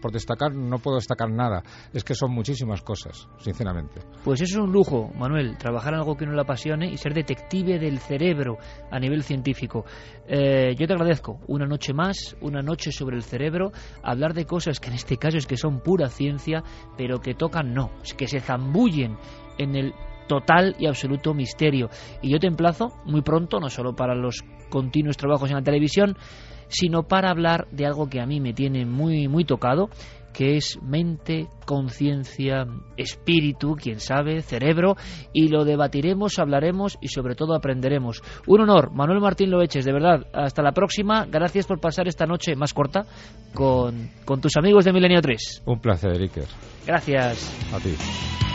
por destacar no puedo destacar nada. Es que son muchísimas cosas, sinceramente. Pues eso es un lujo, Manuel, trabajar en algo que no le apasione y ser detective del cerebro a nivel científico. Eh, yo te agradezco una noche más, una noche sobre el cerebro hablar de cosas que en este caso es que son pura ciencia, pero que tocan no, que se zambullen en el total y absoluto misterio. Y yo te emplazo muy pronto, no solo para los continuos trabajos en la televisión, sino para hablar de algo que a mí me tiene muy muy tocado que es mente, conciencia, espíritu, quién sabe, cerebro, y lo debatiremos, hablaremos y sobre todo aprenderemos. Un honor, Manuel Martín Loeches, de verdad, hasta la próxima, gracias por pasar esta noche más corta con, con tus amigos de Milenio 3. Un placer, Iker. Gracias. A ti.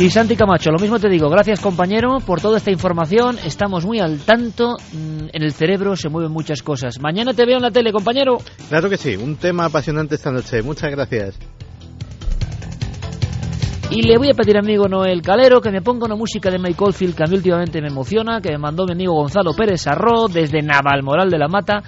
Y Santi Camacho, lo mismo te digo, gracias compañero por toda esta información, estamos muy al tanto, mm, en el cerebro se mueven muchas cosas. Mañana te veo en la tele, compañero. Claro que sí, un tema apasionante esta noche, muchas gracias. Y le voy a pedir a mi amigo Noel Calero que me ponga una música de Mike Oldfield que a mí últimamente me emociona, que me mandó mi amigo Gonzalo Pérez Arro desde Navalmoral de la Mata.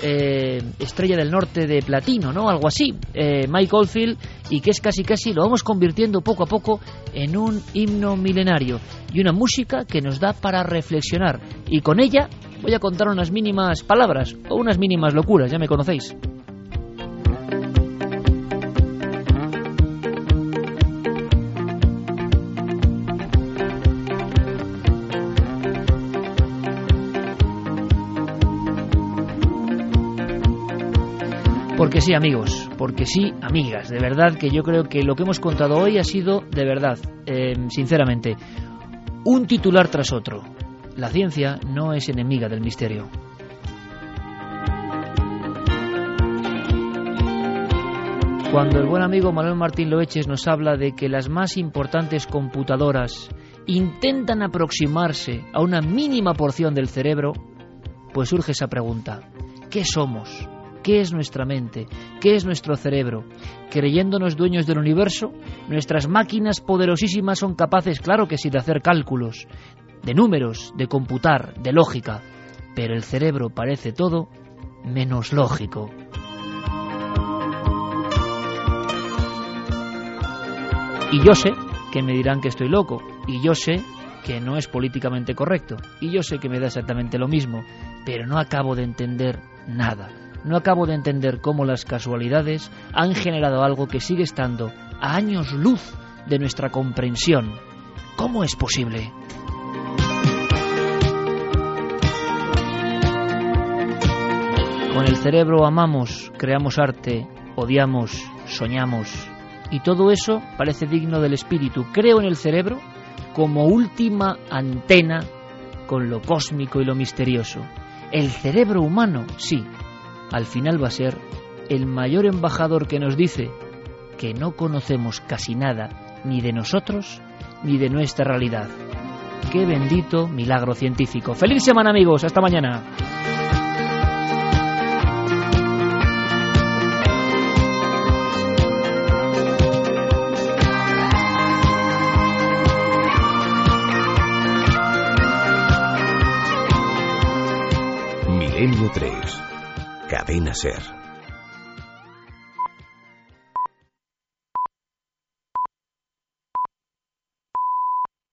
Eh, estrella del Norte de Platino, ¿no? Algo así, eh, Mike Oldfield, y que es casi casi, lo vamos convirtiendo poco a poco en un himno milenario. y una música que nos da para reflexionar. Y con ella voy a contar unas mínimas palabras o unas mínimas locuras, ya me conocéis. Porque sí, amigos, porque sí, amigas. De verdad que yo creo que lo que hemos contado hoy ha sido, de verdad, eh, sinceramente, un titular tras otro. La ciencia no es enemiga del misterio. Cuando el buen amigo Manuel Martín Loeches nos habla de que las más importantes computadoras intentan aproximarse a una mínima porción del cerebro, pues surge esa pregunta. ¿Qué somos? ¿Qué es nuestra mente? ¿Qué es nuestro cerebro? Creyéndonos dueños del universo, nuestras máquinas poderosísimas son capaces, claro que sí, de hacer cálculos, de números, de computar, de lógica, pero el cerebro parece todo menos lógico. Y yo sé que me dirán que estoy loco, y yo sé que no es políticamente correcto, y yo sé que me da exactamente lo mismo, pero no acabo de entender nada. No acabo de entender cómo las casualidades han generado algo que sigue estando a años luz de nuestra comprensión. ¿Cómo es posible? Con el cerebro amamos, creamos arte, odiamos, soñamos. Y todo eso parece digno del espíritu. Creo en el cerebro como última antena con lo cósmico y lo misterioso. El cerebro humano, sí, al final va a ser el mayor embajador que nos dice que no conocemos casi nada ni de nosotros ni de nuestra realidad. Qué bendito milagro científico. Feliz semana amigos, hasta mañana. Milenio 3. Cadena Ser.